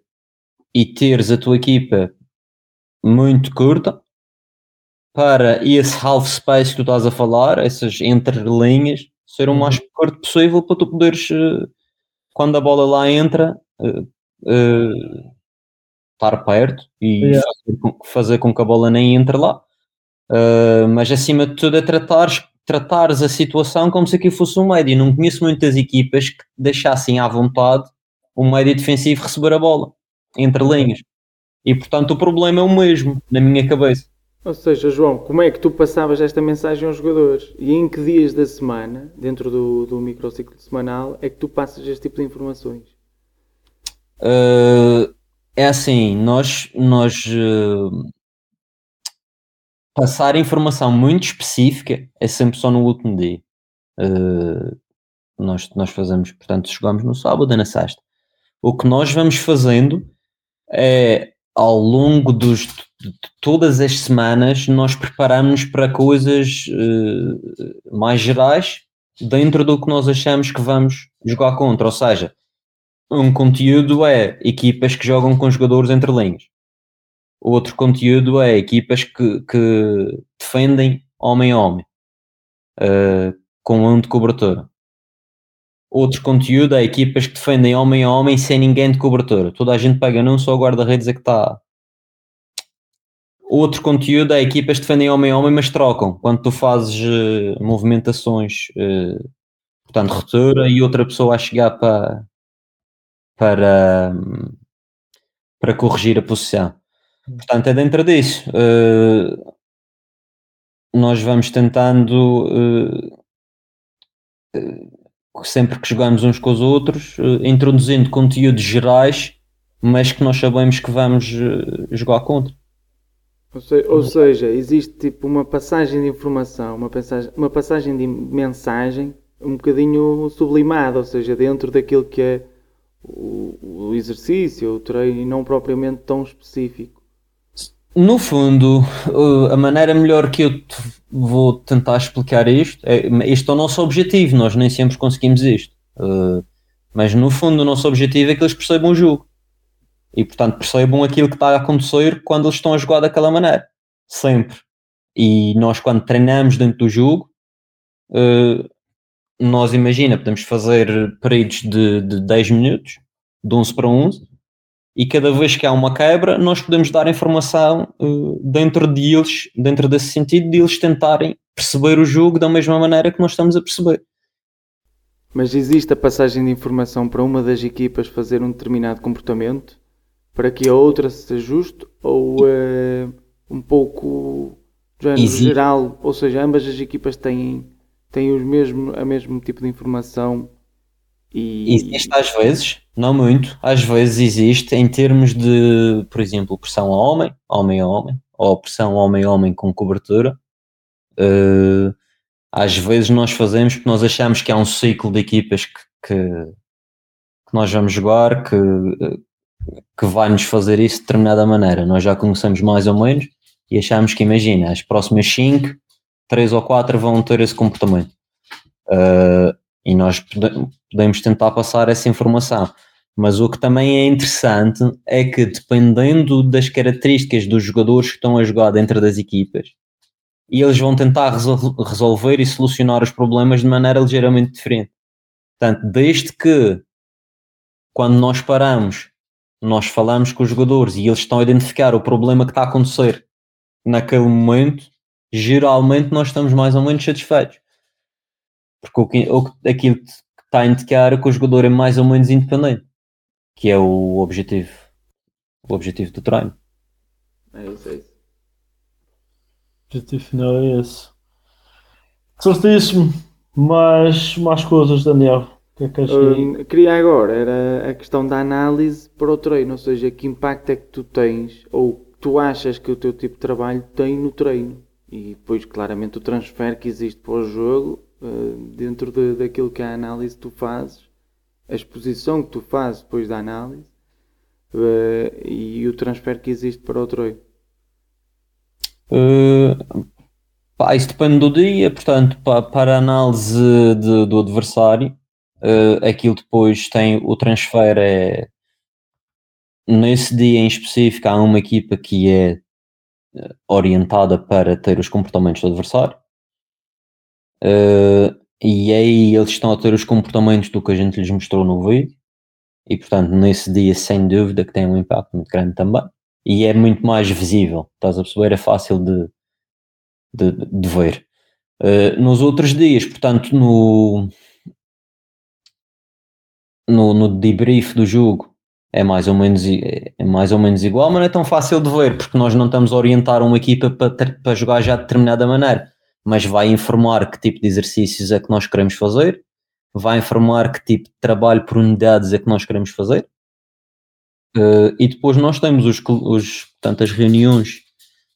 e teres a tua equipa muito curta para esse half space que tu estás a falar, essas entrelinhas, ser o mais uhum. curto possível para tu poderes, eh, quando a bola lá entra, uh, uh, estar perto e yeah. fazer, com, fazer, com, que a bola nem entre lá. Uh, mas acima de tudo é tratares tratares a situação como se aquilo fosse um médio. Não conheço muitas equipas que deixassem à vontade o médio defensivo receber a bola entre linhas. E portanto o problema é o mesmo na minha cabeça. Ou seja, João, como é que tu passavas esta mensagem aos jogadores? E em que dias da semana, dentro do, do microciclo semanal, é que tu passas este tipo de informações? Uh, é assim, nós, nós uh, passar informação muito específica é sempre só no último dia. Uh, nós, nós fazemos, portanto, jogamos no sábado e na sexta. O que nós vamos fazendo é ao longo dos, de todas as semanas nós preparamos para coisas uh, mais gerais dentro do que nós achamos que vamos jogar contra. Ou seja, um conteúdo é equipas que jogam com jogadores entre linhas. Outro conteúdo é equipas que, que defendem homem a homem, uh, com um de cobertura. Outro conteúdo é equipas que defendem homem a homem sem ninguém de cobertura. Toda a gente pega num só guarda-redes é que está. Outro conteúdo é equipas que defendem homem a homem, mas trocam. Quando tu fazes uh, movimentações, uh, portanto, ruptura e outra pessoa a chegar para, para, para corrigir a posição. Portanto, é dentro disso. Uh, nós vamos tentando sempre que jogamos uns com os outros, uh, introduzindo conteúdos gerais, mas que nós sabemos que vamos uh, jogar contra. Ou seja, existe tipo uma passagem de informação, uma passagem, uma passagem de mensagem um bocadinho sublimada, ou seja, dentro daquilo que é o, o exercício, o treino, e não propriamente tão específico. No fundo, a maneira melhor que eu vou tentar explicar isto é este é o nosso objetivo, nós nem sempre conseguimos isto. Uh, mas no fundo, o nosso objetivo é que eles percebam o jogo e, portanto, percebam aquilo que está a acontecer quando eles estão a jogar daquela maneira, sempre. E nós, quando treinamos dentro do jogo, uh, nós imagina, podemos fazer períodos de, de 10 minutos, de 11 para 11 e cada vez que há uma quebra, nós podemos dar informação uh, dentro de eles, dentro desse sentido, de eles tentarem perceber o jogo da mesma maneira que nós estamos a perceber. Mas existe a passagem de informação para uma das equipas fazer um determinado comportamento para que a outra se ajuste ou uh, um pouco género geral, ou seja, ambas as equipas têm, têm os mesmo, a mesmo tipo de informação e... Existe às vezes, não muito, às vezes existe em termos de, por exemplo, pressão a homem, homem a homem, ou pressão homem a homem com cobertura. Uh, às vezes nós fazemos porque nós achamos que há um ciclo de equipas que, que, que nós vamos jogar que, que vai nos fazer isso de determinada maneira. Nós já conhecemos mais ou menos e achamos que, imagina, as próximas 5, 3 ou 4 vão ter esse comportamento. Uh, e nós podemos tentar passar essa informação. Mas o que também é interessante é que, dependendo das características dos jogadores que estão a jogar dentro das equipas, eles vão tentar resol resolver e solucionar os problemas de maneira ligeiramente diferente. Portanto, desde que, quando nós paramos, nós falamos com os jogadores e eles estão a identificar o problema que está a acontecer naquele momento, geralmente nós estamos mais ou menos satisfeitos. Porque o, o, aquilo que está a indicar é que o jogador é mais ou menos independente, que é o objetivo, o objetivo do treino. É isso, é isso. O objetivo final é esse. Certíssimo. Mais, mais coisas, Daniel. Que é que uh, queria agora, era a questão da análise para o treino, ou seja, que impacto é que tu tens, ou tu achas que o teu tipo de trabalho tem no treino. E depois, claramente, o transfer que existe para o jogo dentro de, daquilo que a análise tu fazes, a exposição que tu fazes depois da análise uh, e o transfer que existe para o Troio? Uh, pá, isso depende do dia, portanto, pá, para a análise de, do adversário, uh, aquilo depois tem o transfer é nesse dia em específico há uma equipa que é orientada para ter os comportamentos do adversário Uh, e aí eles estão a ter os comportamentos do que a gente lhes mostrou no vídeo. E portanto, nesse dia, sem dúvida, que tem um impacto muito grande também. E é muito mais visível, estás a perceber? É fácil de, de, de ver. Uh, nos outros dias, portanto, no, no, no debrief do jogo é mais, ou menos, é mais ou menos igual, mas não é tão fácil de ver, porque nós não estamos a orientar uma equipa para, para jogar já de determinada maneira, mas vai informar que tipo de exercícios é que nós queremos fazer, vai informar que tipo de trabalho por unidades é que nós queremos fazer, uh, e depois nós temos os, os, portanto, as reuniões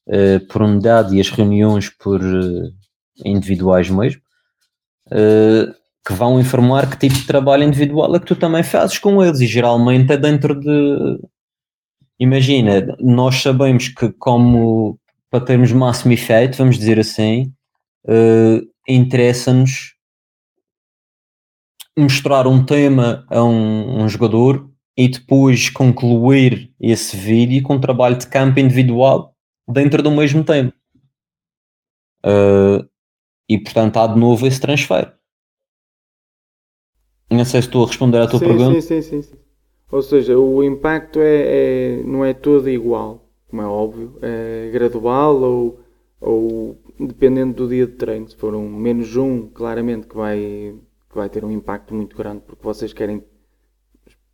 uh, por unidade e as reuniões por uh, individuais mesmo, que vão informar que tipo de trabalho individual é que tu também fazes com eles. E geralmente é dentro de imagina, nós sabemos que como para termos máximo efeito, vamos dizer assim, uh, interessa-nos mostrar um tema a um, um, jogador e depois concluir esse vídeo com um trabalho de campo individual dentro do mesmo tema. Uh, e portanto há de novo esse transfer. Não sei se estou a responder à tua sim, pergunta. Sim, sim, sim, Ou seja, o impacto é, é, não é todo igual, como é óbvio, é gradual ou, ou dependendo do dia de treino. Se for um menos um, claramente que vai, que vai ter um impacto muito grande porque vocês querem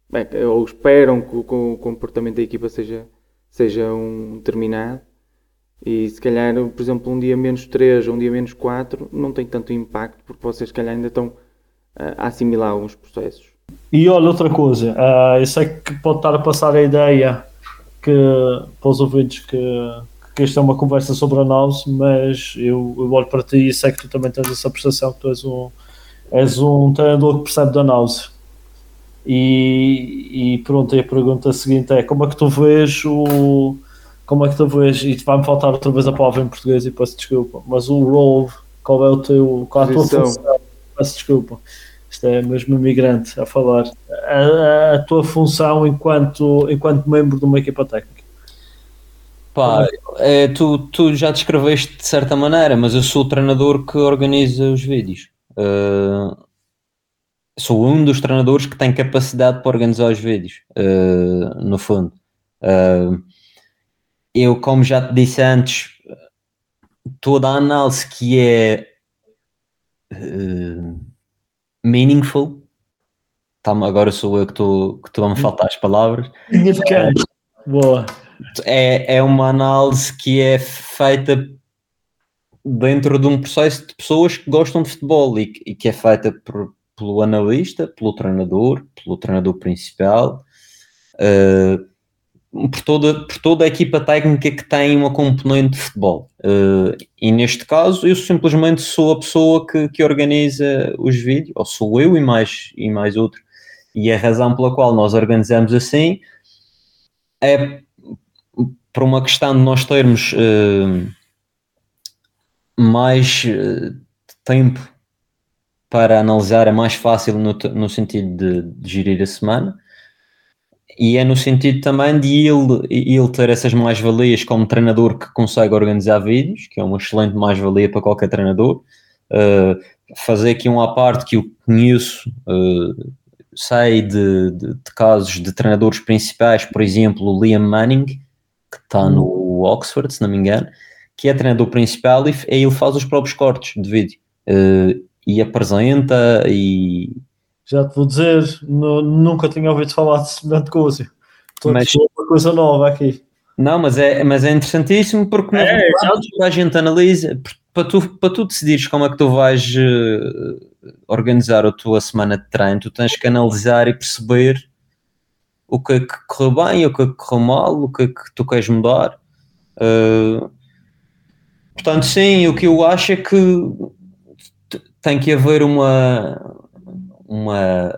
bem, ou esperam que o, comportamento da equipa seja, seja um determinado. E se calhar, por exemplo, um dia menos 3 ou um dia menos 4 não tem tanto impacto porque vocês se calhar ainda estão a assimilar alguns processos. E olha, outra coisa, uh, eu sei que pode estar a passar a ideia que, para os ouvintes que, que esta é uma conversa sobre análise, mas eu, eu olho para ti e sei que tu também tens essa percepção que tu és um, és um treinador que percebe de análise. E, e pronto, a pergunta seguinte é como é que tu vês o como é que tu vês, e vai-me faltar outra vez a palavra em português e peço desculpa, mas o role, qual é o teu, qual é a tua função? Peço desculpa. Isto é mesmo imigrante a falar. A, a, tua função enquanto, enquanto membro de uma equipa técnica. Pá, é, tu, tu já descreveste de certa maneira, mas eu sou o treinador que organiza os vídeos. Uh, sou um dos treinadores que tem capacidade para organizar os vídeos, uh, no fundo. Uh, eu, como já te disse antes, toda a análise que é meaningful. Tá, agora sou eu que estou que a me faltar as palavras. Significante. Boa. É, é uma análise que é feita dentro de um processo de pessoas que gostam de futebol e, e que é feita por, pelo analista, pelo treinador, pelo treinador principal. Uh, por toda, por toda a equipa técnica que tem uma componente de futebol. Uh, e neste caso, eu simplesmente sou a pessoa que, que organiza os vídeos, ou sou eu e mais, e mais outro. E a razão pela qual nós organizamos assim é por uma questão de nós termos uh, mais uh, tempo para analisar, é mais fácil no, no sentido de, de gerir a semana e é no sentido também de ele, ele ter essas mais-valias como treinador que consegue organizar vídeos, que é uma excelente mais-valia para qualquer treinador. Uh, fazer aqui um à parte que eu conheço, uh, sei de, de, de, casos de treinadores principais, por exemplo, o Liam Manning, que está no Oxford, se não me engano, que é treinador principal e ele faz os próprios cortes de vídeo. Uh, e apresenta e já te vou dizer, no, nunca tinha ouvido falar de semelhante coisa. Estou mas, uma coisa nova aqui. Não, mas é, mas é interessantíssimo porque é, verdade, a gente analisa para tu, para tu decidires como é que tu vais uh, organizar a tua semana de treino, tu tens que analisar e perceber o que é que correu bem, o que é que correu mal, o que é que tu queres mudar. Uh, portanto, sim, o que eu acho é que tem que haver uma, uma,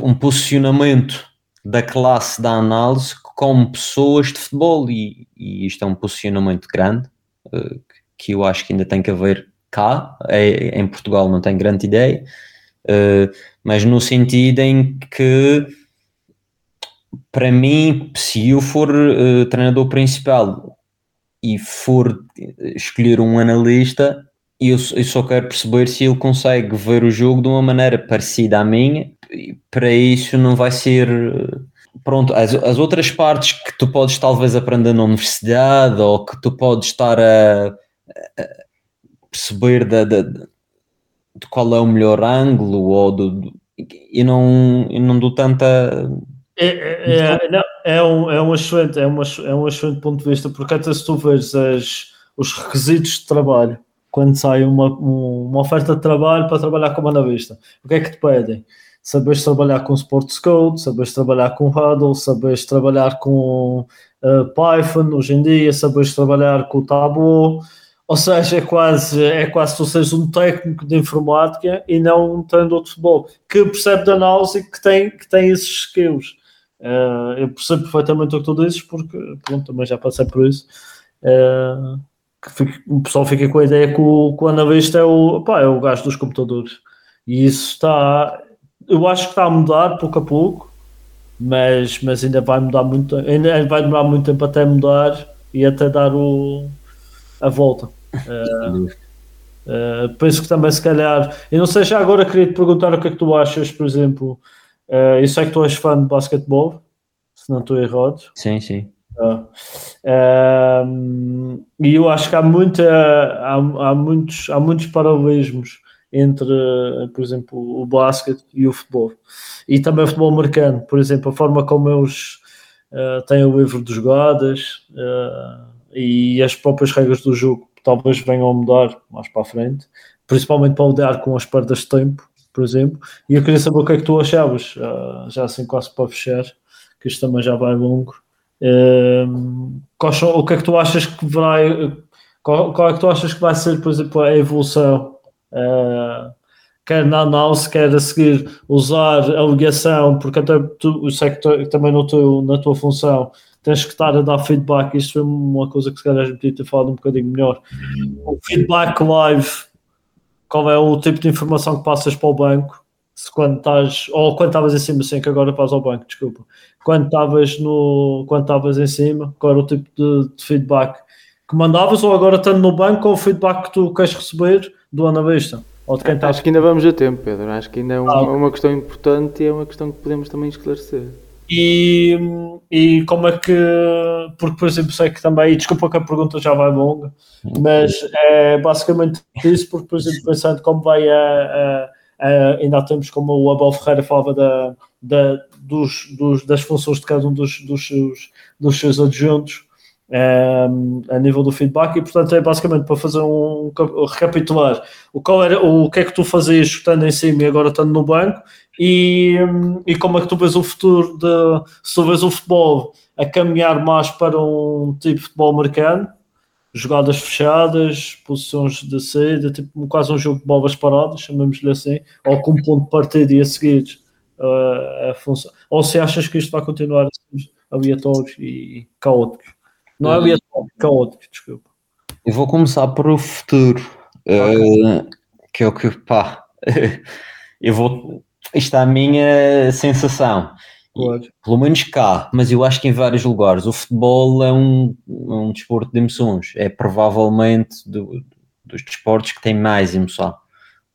um posicionamento da classe da análise como pessoas de futebol e, e isto é um posicionamento grande uh, que eu acho que ainda tem que haver cá, é, em Portugal não tem grande ideia, uh, mas no sentido em que para mim, se eu for uh, treinador principal e for escolher um analista, eu, eu só quero perceber se ele consegue ver o jogo de uma maneira parecida à minha. Para isso não vai ser pronto, as, as outras partes que tu podes talvez aprender na universidade ou que tu podes estar a, a perceber da, de qual é o melhor ângulo ou do, do e não, e não dou tanta é, é, é, não, é, um, é, um excelente, é, uma, é um excelente ponto de vista, porque até se tu vês as, os requisitos de trabalho, quando sai uma, uma oferta de trabalho para trabalhar com a vista, o que é que te pedem? Sabes trabalhar com Sports Code, sabes trabalhar com Huddle, sabes trabalhar com uh, Python hoje em dia, sabes trabalhar com o Tableau, ou seja, é quase, é quase tu seres um técnico de informática e não um treinador de futebol que percebe de análise e que tem, que tem esses skills. Uh, eu percebo perfeitamente o que tu dizes, porque pronto, também já passei por isso. Uh, fico, o pessoal fica com a ideia que o, que o analista é o, é o gajo dos computadores. E isso está, eu acho que está a mudar pouco a pouco, mas, mas ainda vai mudar muito, ainda vai demorar muito tempo até mudar e até dar o, a volta. Uh, uh, penso que também, se calhar, eu não sei, já agora queria te perguntar o que é que tu achas, por exemplo. Uh, eu sei que tu és fã de basquetebol, se não estou errado. Sim, sim. Uh, e eu acho que há, muita, há, há, muitos, há muitos paralelismos entre, por exemplo, o basquete e o futebol. E também o futebol americano, por exemplo, a forma como eles uh, têm o livro de jogadas uh, e as próprias regras do jogo talvez venham a mudar mais para a frente, principalmente para lidar com as perdas de tempo, por exemplo. E eu queria saber o que é que tu achavas, uh, já assim quase para fechar, que isto também já vai longo. Uh, o que é que tu achas que vai. Qual, é que tu achas que vai ser, por exemplo, a evolução? Uh, quer na análise, quer a seguir usar a ligação, porque até tu, eu sei que tu, também no teu, na tua função tens que estar a dar feedback. Isto foi uma coisa que se calhar a gente podia ter falado um bocadinho melhor. O feedback live, qual é o tipo de informação que passas para o banco? Se quando estás, ou quando estavas em cima, sim, que agora vais ao banco, desculpa. Quando estavas no, quando estavas em cima, qual era o tipo de, de, feedback que mandavas, ou agora estando no banco, qual o feedback que tu queres receber do analista? Ou de quem Acho que ainda vamos a tempo, Pedro. Acho que ainda é uma, ah, uma questão importante e é uma questão que podemos também esclarecer. E, e como é que. Porque, por exemplo, sei que também. Desculpa que a pergunta já vai longa, mas é basicamente isso, porque, por exemplo, pensando como vai a. a, a ainda temos como o Abel Ferreira falava da, da, dos, dos, das funções de cada um dos, dos, seus, dos seus adjuntos um, a nível do feedback e portanto é basicamente para fazer um, recapitular o, qual era, o que é que tu fazias estando em cima e agora estando no banco e, e como é que tu vês o futuro de se tu vês o futebol a caminhar mais para um tipo de futebol americano jogadas fechadas, posições de saída, tipo quase um jogo de bolas paradas, chamamos-lhe assim, ou com um ponto de partida e a seguir uh, a função. Ou se achas que isto vai continuar assim, aleatório e caótico? Não é aleatório, caótico, desculpa. Eu vou começar por o futuro, uh, que é o que, pá, eu vou, isto é a minha sensação. E, pelo menos cá, mas eu acho que em vários lugares. O futebol é um, um desporto de emoções, é provavelmente do, dos desportos que tem mais emoção.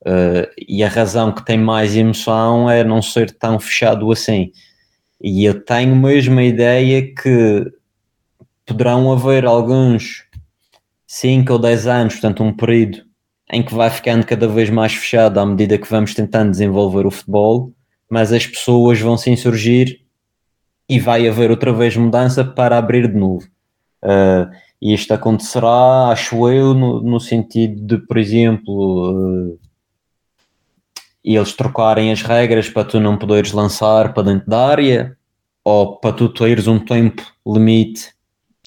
Uh, e a razão que tem mais emoção é não ser tão fechado assim. E eu tenho mesmo a ideia que poderão haver alguns 5 ou 10 anos, portanto, um período em que vai ficando cada vez mais fechado à medida que vamos tentando desenvolver o futebol, mas as pessoas vão se insurgir e vai haver outra vez mudança para abrir de novo. Uh, e isto acontecerá, acho eu, no, no sentido de, por exemplo, uh, eles trocarem as regras para tu não poderes lançar para dentro da área ou para tu teres um tempo limite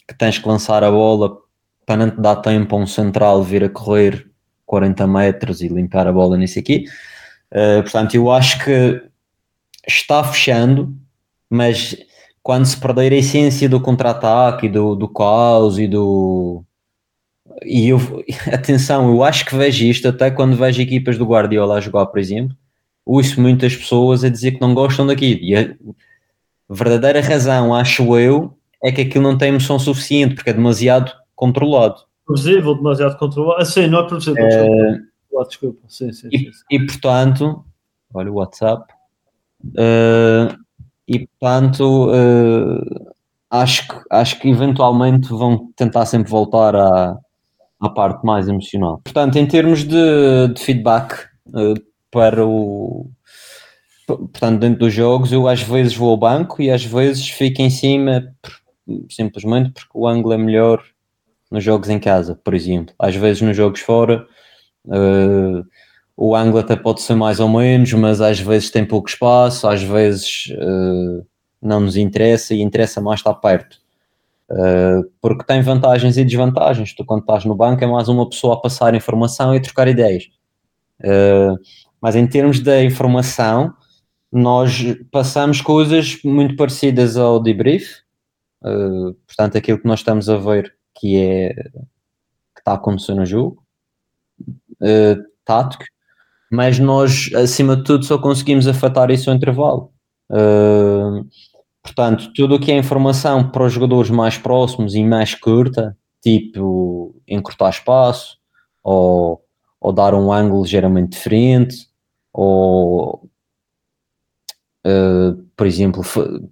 que tens que lançar a bola para não te dar tempo a um central vir a correr 40 metros e limpar a bola nisso aqui. Uh, portanto, eu acho que está fechando, mas quando se perder a essência do contra-ataque, do, do caos e do. E eu, atenção, eu acho que vejo isto até quando vejo equipas do Guardiola a jogar, por exemplo. Ouço muitas pessoas a dizer que não gostam daquilo. E a verdadeira razão, acho eu, é que aquilo não tem emoção suficiente, porque é demasiado controlado. Previsível, demasiado controlado. Ah, sim, não é previsível. É... Desculpa, sim, sim, e, sim, e, portanto, olha o WhatsApp. Uh, e portanto, uh, acho, que, acho que eventualmente vão tentar sempre voltar à, à parte mais emocional. Portanto, em termos de, de feedback uh, para o. Portanto, dentro dos jogos, eu às vezes vou ao banco e às vezes fico em cima simplesmente porque o ângulo é melhor nos jogos em casa, por exemplo. Às vezes nos jogos fora. Uh, o ângulo até pode ser mais ou menos, mas às vezes tem pouco espaço, às vezes uh, não nos interessa e interessa mais estar perto. Uh, porque tem vantagens e desvantagens. Tu, quando estás no banco, é mais uma pessoa a passar informação e trocar ideias. Mas em termos da informação, nós passamos coisas muito parecidas ao debrief. Uh, portanto, aquilo que nós estamos a ver que é que está a acontecer no jogo, tático, mas nós, acima de tudo, só conseguimos afetar isso ao intervalo. Uh, portanto, tudo o que é informação para os jogadores mais próximos e mais curta, tipo encurtar espaço, ou, ou dar um ângulo ligeiramente diferente, ou uh, por exemplo,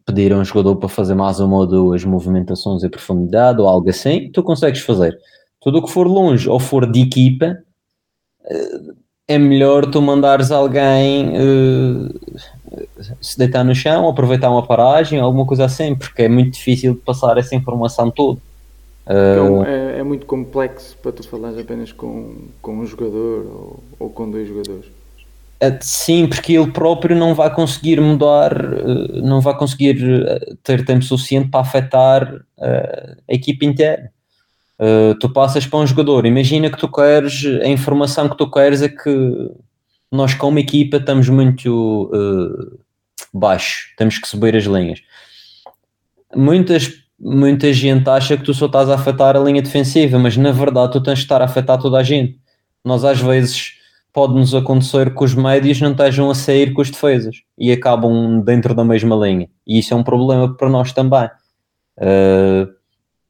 pedir a um jogador para fazer mais uma ou duas movimentações em profundidade ou algo assim, tu consegues fazer. Tudo o que for longe ou for de equipa, uh, é melhor tu mandares alguém uh, se deitar no chão, aproveitar uma paragem, alguma coisa assim, porque é muito difícil de passar essa informação toda. Uh, é, é, muito complexo para tu falares apenas com, com um jogador ou, ou com dois jogadores. Sim, porque ele próprio não vai conseguir mudar, não vai conseguir ter tempo suficiente para afetar a equipe inteira. Tu passas para um jogador, imagina que tu queres, a informação que tu queres é que nós como equipa estamos muito baixo, temos que subir as linhas. Muitas, muita gente acha que tu só estás a afetar a linha defensiva, mas na verdade tu tens de estar a afetar toda a gente. Nós às vezes pode-nos acontecer que os médios não estejam a sair com as defesas e acabam dentro da mesma linha. E isso é um problema para nós também. Uh,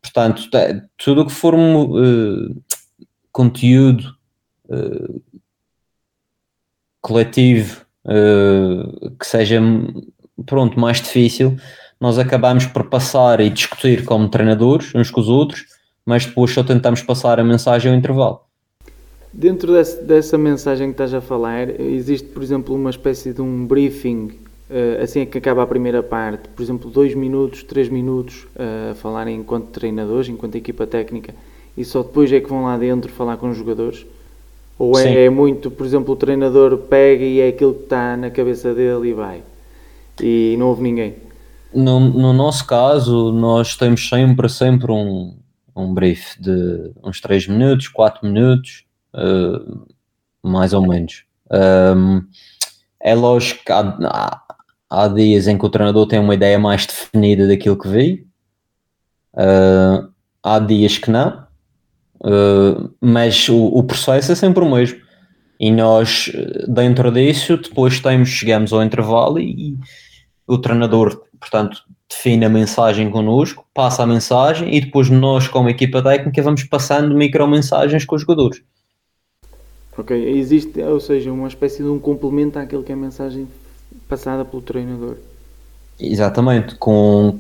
Portanto, tudo o que for uh, conteúdo uh, coletivo que seja pronto, mais difícil, nós acabamos por passar e discutir como treinadores uns com os outros, mas depois só tentamos passar a mensagem ao intervalo. Dentro desse, dessa mensagem que estás a falar, existe, por exemplo, uma espécie de um briefing Uh, assim é que acaba a primeira parte, por exemplo, dois minutos, três minutos uh, a falarem enquanto treinadores, enquanto equipa técnica, e só depois é que vão lá dentro falar com os jogadores? Ou é, é, muito, por exemplo, o treinador pega e é aquilo que está na cabeça dele e vai, e não houve ninguém? No, no nosso caso, nós temos sempre, sempre um, um brief de uns 3 minutos, 4 minutos, uh, mais ou menos. Um, é lógico que há, há dias em que o treinador tem uma ideia mais definida daquilo que vê, uh, há dias que não, uh, mas o, o, processo é sempre o mesmo. E nós, dentro disso, depois temos, chegamos ao intervalo e, e o treinador, portanto, define a mensagem connosco, passa a mensagem e depois nós, como equipa técnica, vamos passando micromensagens com os jogadores. Ok, existe, ou seja, uma espécie de um complemento àquilo que é a mensagem passada pelo treinador. Exatamente, com,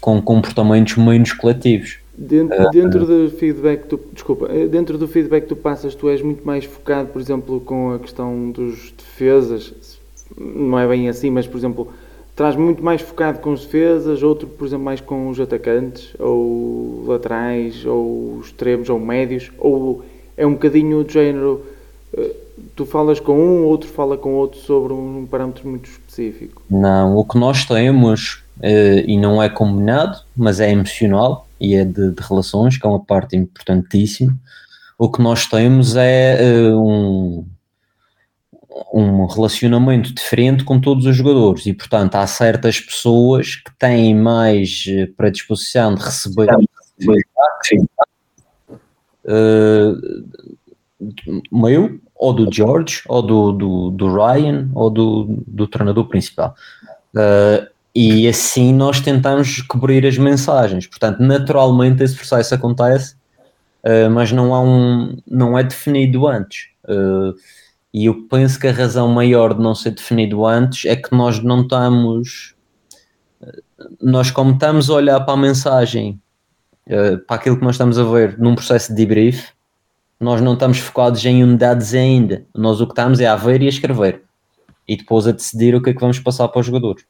com, comportamentos menos coletivos. Dentro, uh, dentro do feedback, tu, desculpa, eh, dentro do feedback que tu passas, tu és muito mais focado, por exemplo, com a questão dos defesas, não é bem assim, mas por exemplo, traz muito mais focado com os defesas, outro, por exemplo, mais com os atacantes, ou laterais, ou extremos, ou médios, ou é um bocadinho do género tu falas com um, outro fala com outro sobre um parâmetro muito específico. Não, o que nós temos, uh, e não é combinado, mas é emocional e é de, de, relações, que é uma parte importantíssima. O que nós temos é uh, um, um relacionamento diferente com todos os jogadores, e portanto há certas pessoas que têm mais predisposição de receber. Uh, meu ou do George, ou do, do, do Ryan, ou do, do treinador principal. Uh, e assim nós tentamos cobrir as mensagens. Portanto, naturalmente esse processo acontece, uh, mas não, há um, não é definido antes. Uh, e eu penso que a razão maior de não ser definido antes é que nós não estamos. Nós, como estamos a olhar para a mensagem, para aquilo que nós estamos a ver num processo de debrief, nós não estamos focados em unidades ainda. Nós o que estamos é a ver e a escrever. E depois a decidir o que é que vamos passar para os jogadores.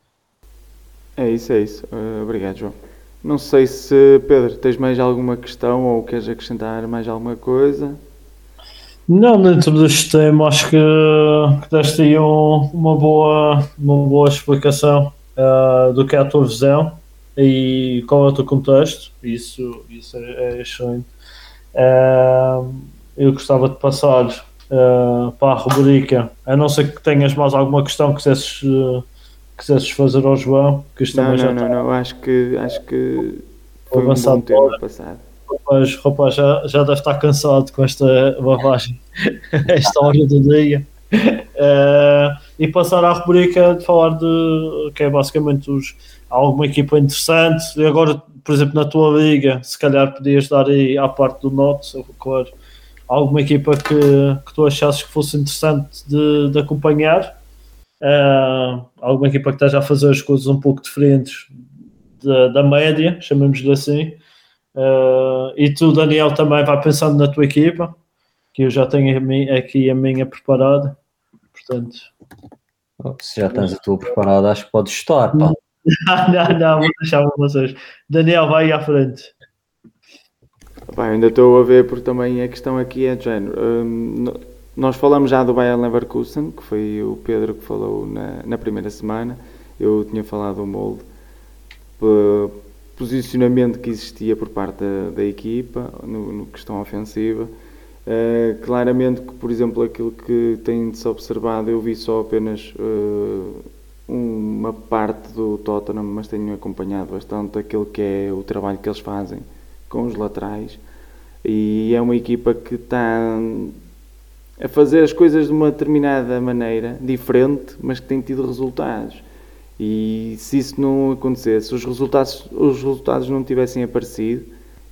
É isso, é isso. Uh, obrigado, João. Não sei se, Pedro, tens mais alguma questão ou queres acrescentar mais alguma coisa? Não, dentro deste tema acho que, que deste aí um, uma, boa, uma boa explicação uh, do que é a tua visão e qual é o teu contexto. Isso, isso é, é excelente. Uh, eu gostava de passar uh, para a rubrica, a não ser que tenhas mais alguma questão que quisesses, uh, quisesses fazer ao João. Que não, não, já não, não, acho que, acho que foi um bom tema passado mas rapaz, já, já deve estar cansado com esta lavagem, esta hora do dia. Uh, e passar à rubrica de falar de que é basicamente os, alguma equipa interessante. E agora, por exemplo, na tua liga, se calhar podias dar aí à parte do Note, claro, alguma equipa que, que tu achasses que fosse interessante de, de acompanhar. Uh, alguma equipa que esteja a fazer as coisas um pouco diferentes da, da média, chamemos-lhe assim. Uh, e tu, Daniel, também vai pensando na tua equipa, que eu já tenho aqui a minha preparada. Portanto, oh, se já tens a tua preparada, acho que podes estar. Pá. não, não, vou deixar vocês. Daniel, vai à frente. Bem, ainda estou a ver, porque também a questão aqui é de género. Um, nós falamos já do Bayern Leverkusen, que foi o Pedro que falou na, na primeira semana. Eu tinha falado do molde posicionamento que existia por parte da, da equipa no, no, questão ofensiva. Uh, claramente que, por exemplo, aquilo que tem-se observado, eu vi só apenas uh, uma parte do Tottenham, mas tenho acompanhado bastante aquilo que é o trabalho que eles fazem com os laterais. E é uma equipa que está a fazer as coisas de uma determinada maneira, diferente, mas que tem tido resultados. E se isso não acontecesse, se os resultados, os resultados não tivessem aparecido,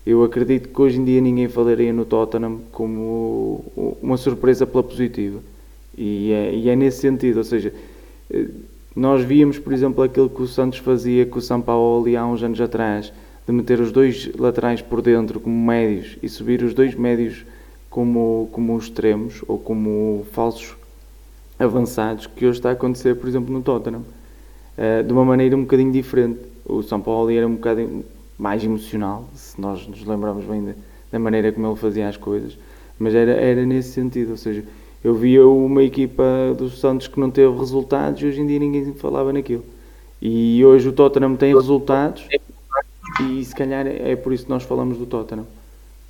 eu acredito que hoje em dia ninguém falaria no Tottenham como uma surpresa pela positiva. E é, e é nesse sentido, ou seja, eh, nós víamos, por exemplo, aquilo que o Santos fazia com o São Paulo há uns anos atrás, de meter os dois laterais por dentro como médios e subir os dois médios como, como extremos ou como falsos avançados, que hoje está a acontecer, por exemplo, no Tottenham. Eh, de uma maneira um bocadinho diferente. O São Paulo era um bocadinho mais emocional, se nós nos lembramos bem da, da maneira como ele fazia as coisas, mas era, era nesse sentido, ou seja, eu via uma equipa dos Santos que não teve resultados e hoje em dia ninguém falava naquilo. E hoje o Tottenham tem resultados e se calhar é por isso que nós falamos do Tottenham.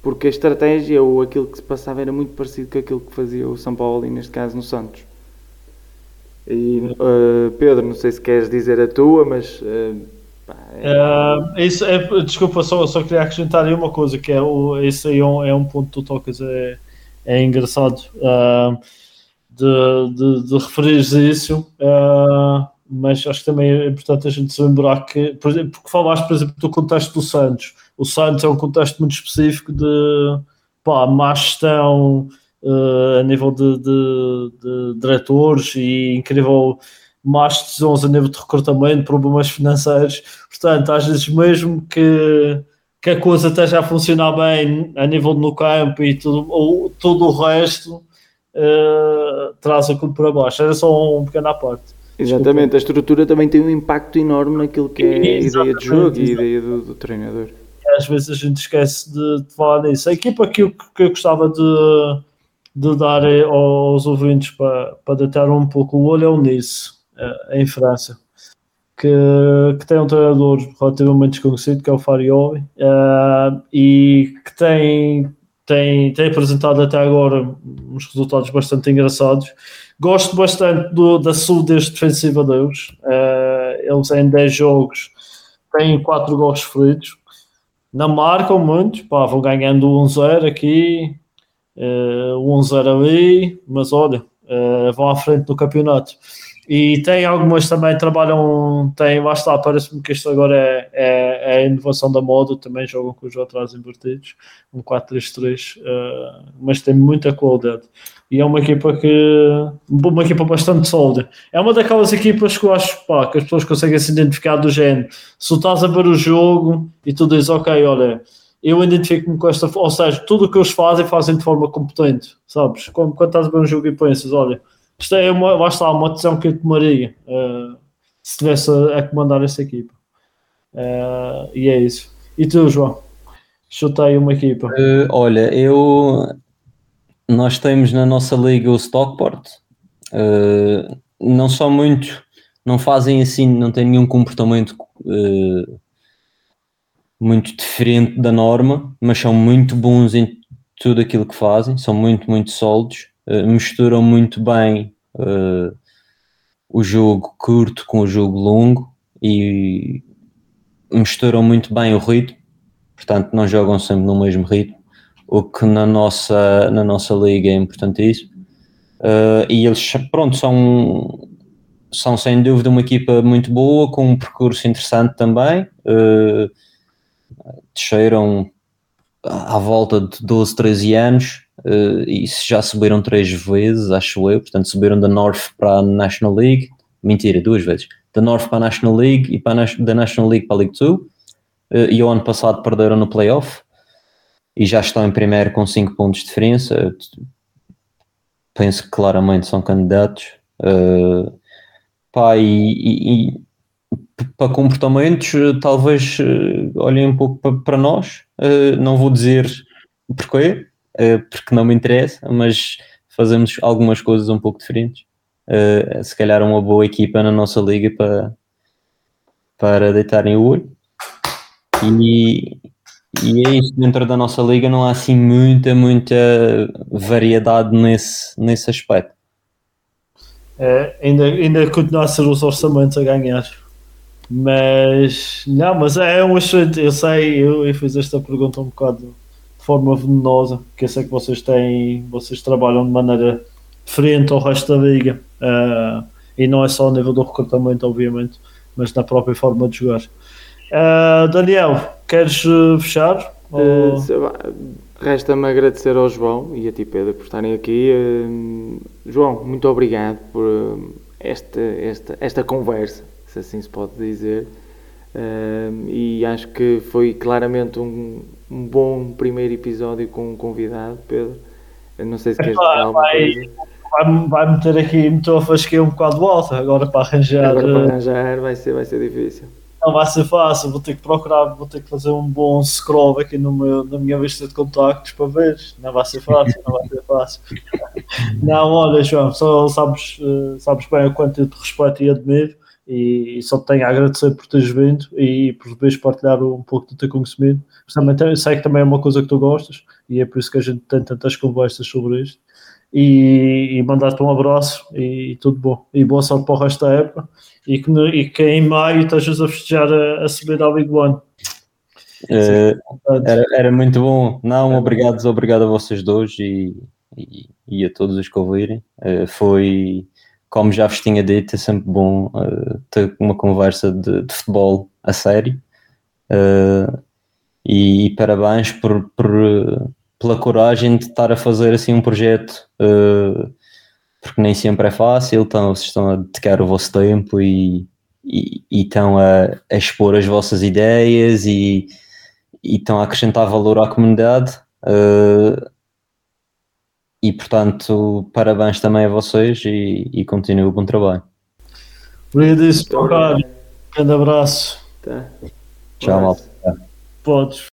Porque a estratégia ou aquilo que se passava era muito parecido com aquilo que fazia o São Paulo e neste caso no Santos. E, uh, Pedro, não sei se queres dizer a tua, mas. Uh, pá, é... isso é, desculpa, só, só queria acrescentar aí uma coisa: que é o, esse aí é um, é um ponto que tu tocas, é, é engraçado uh, de, de, de referir isso, mas acho que também é importante a gente se lembrar que, por exemplo, porque falaste, por exemplo, do contexto do Santos. O Santos é um contexto muito específico de pá, má gestão uh, a nível de, de, de, diretores e incrível más decisões a nível de recrutamento, problemas financeiros. Portanto, às vezes mesmo que, que a coisa esteja a funcionar bem a nível no campo e tudo, ou, todo o resto uh, traz aquilo para baixo. Era só um pequeno à parte. Exatamente, a estrutura também tem um impacto enorme naquilo que é a ideia de jogo e a ideia do, do treinador. Às vezes a gente esquece de, de falar nisso. A equipa que eu, que eu gostava de, de dar aos ouvintes para, para deitar um pouco o olho é o Nice, eh, em França, que, que tem um treinador relativamente desconhecido, que é o Farioli, uh, e que tem, tem, tem apresentado até agora uns resultados bastante engraçados. Gosto bastante do, da solidez defensiva deles. Uh, eles em 10 jogos têm 4 gols feridos. Não marcam muito, pá, vão ganhando 1-0 aqui, uh, o 1-0 ali, mas olha, uh, vão à frente do campeonato. E tem algumas também trabalham, tem, lá está, parece-me que isto agora é, é, é, a inovação da moda, também jogam com os atrás invertidos, um 4-3-3, uh, eh, mas tem muita qualidade. E é uma equipa que, uma equipa bastante sólida. É uma daquelas equipas que eu acho pá, que as pessoas conseguem se identificar do género. Se estás a ver o jogo e tu dizes, ok, olha, eu identifico-me com esta, ou seja, tudo o que eles fazem, fazem de forma competente, sabes? Quando, quando estás a ver um jogo e pensas, olha, isto é uma, lá está, uma decisão que eu tomaria uh, se estivesse a, a, comandar esta equipa. Uh, e é isso. E tu, João? Chutei uma equipa. Uh, olha, eu. Nós temos na nossa liga o Stockport. não são muito. Não fazem assim, não têm nenhum comportamento muito diferente da norma, mas são muito bons em tudo aquilo que fazem, são muito, muito sólidos, uh, misturam muito bem uh, o jogo curto com o jogo longo e misturam muito bem o ritmo, portanto não jogam sempre no mesmo ritmo, o que na nossa, na nossa liga é importantíssimo. Uh, e eles, pronto, são, são sem dúvida uma equipa muito boa, com um percurso interessante também. Uh, desceram à volta de 12, 13 anos uh, e já subiram três vezes, acho eu. Portanto, subiram da North para a National League. Mentira, duas vezes. Da North para a National League e para a, da National League para a League 2. Uh, e o ano passado perderam no playoff e já estão em primeiro com 5 pontos de diferença. Penso que claramente são candidatos. Uh, pá, e, e, para comportamentos, eh, talvez eh, olhem um pouco para, nós. Eh, não vou dizer porquê, porque não me interessa, mas fazemos algumas coisas um pouco diferentes. se calhar uma boa equipa na nossa liga para, para deitarem o olho. E, e é isso, dentro da nossa liga não há assim muita, muita variedade nesse, nesse aspecto. É, ainda, ainda continua a ser os orçamentos a ganhar. Mas não, mas é um excelente. Eu sei, eu, eu fiz esta pergunta um bocado de forma venenosa, que eu sei que vocês têm, vocês trabalham de maneira diferente ao resto da liga. Uh, e não é só ao nível do recrutamento, obviamente, mas na própria forma de jogar. Uh, Daniel, queres uh, fechar? Ou... Resta-me agradecer ao João e a ti, Pedro, por estarem aqui. João, muito obrigado por esta, esta, esta conversa se assim se pode dizer. E acho que foi claramente um, um, bom primeiro episódio com um convidado, Pedro. Eu não sei se queres dizer alguma vai, coisa. Vai, vai meter aqui, meteu a fasquia um bocado alta agora para arranjar. Agora para eh, arranjar vai ser, vai ser difícil. Não vai ser fácil, vou ter que procurar, vou ter que fazer um bom scroll aqui no meu, na minha lista de contactos para ver. Não vai ser fácil, não vai ser fácil. Não, olha, João, só sabes, eh, sabes bem o quanto eu te respeito e admiro e, só te tenho a agradecer por teres vindo e por depois partilhar um pouco do teu conhecimento. Também sei que também é uma coisa que tu gostas e é por isso que a gente tem tantas conversas sobre isto. E, e mandar-te um abraço e, tudo bom. E boa sorte para o resto da época e que, e que em maio estejas a festejar a, a subir ao Big One. Uh, era, era muito bom. Não, obrigado, obrigado a vocês dois e, e, e a todos os que ouvirem. Uh, foi como já vos tinha dito, é sempre bom uh, ter uma conversa de, de, futebol a sério. Uh, e, e, parabéns por, por, pela coragem de estar a fazer assim um projeto, porque nem sempre é fácil, então vocês estão a dedicar o vosso tempo e, e, e estão a, a, expor as vossas ideias e, e, estão a acrescentar valor à comunidade. Uh, e portanto, parabéns também a vocês e, e continuem o bom trabalho. Obrigadíssimo, Grande abraço. Tá. Tchau, malta. Podes.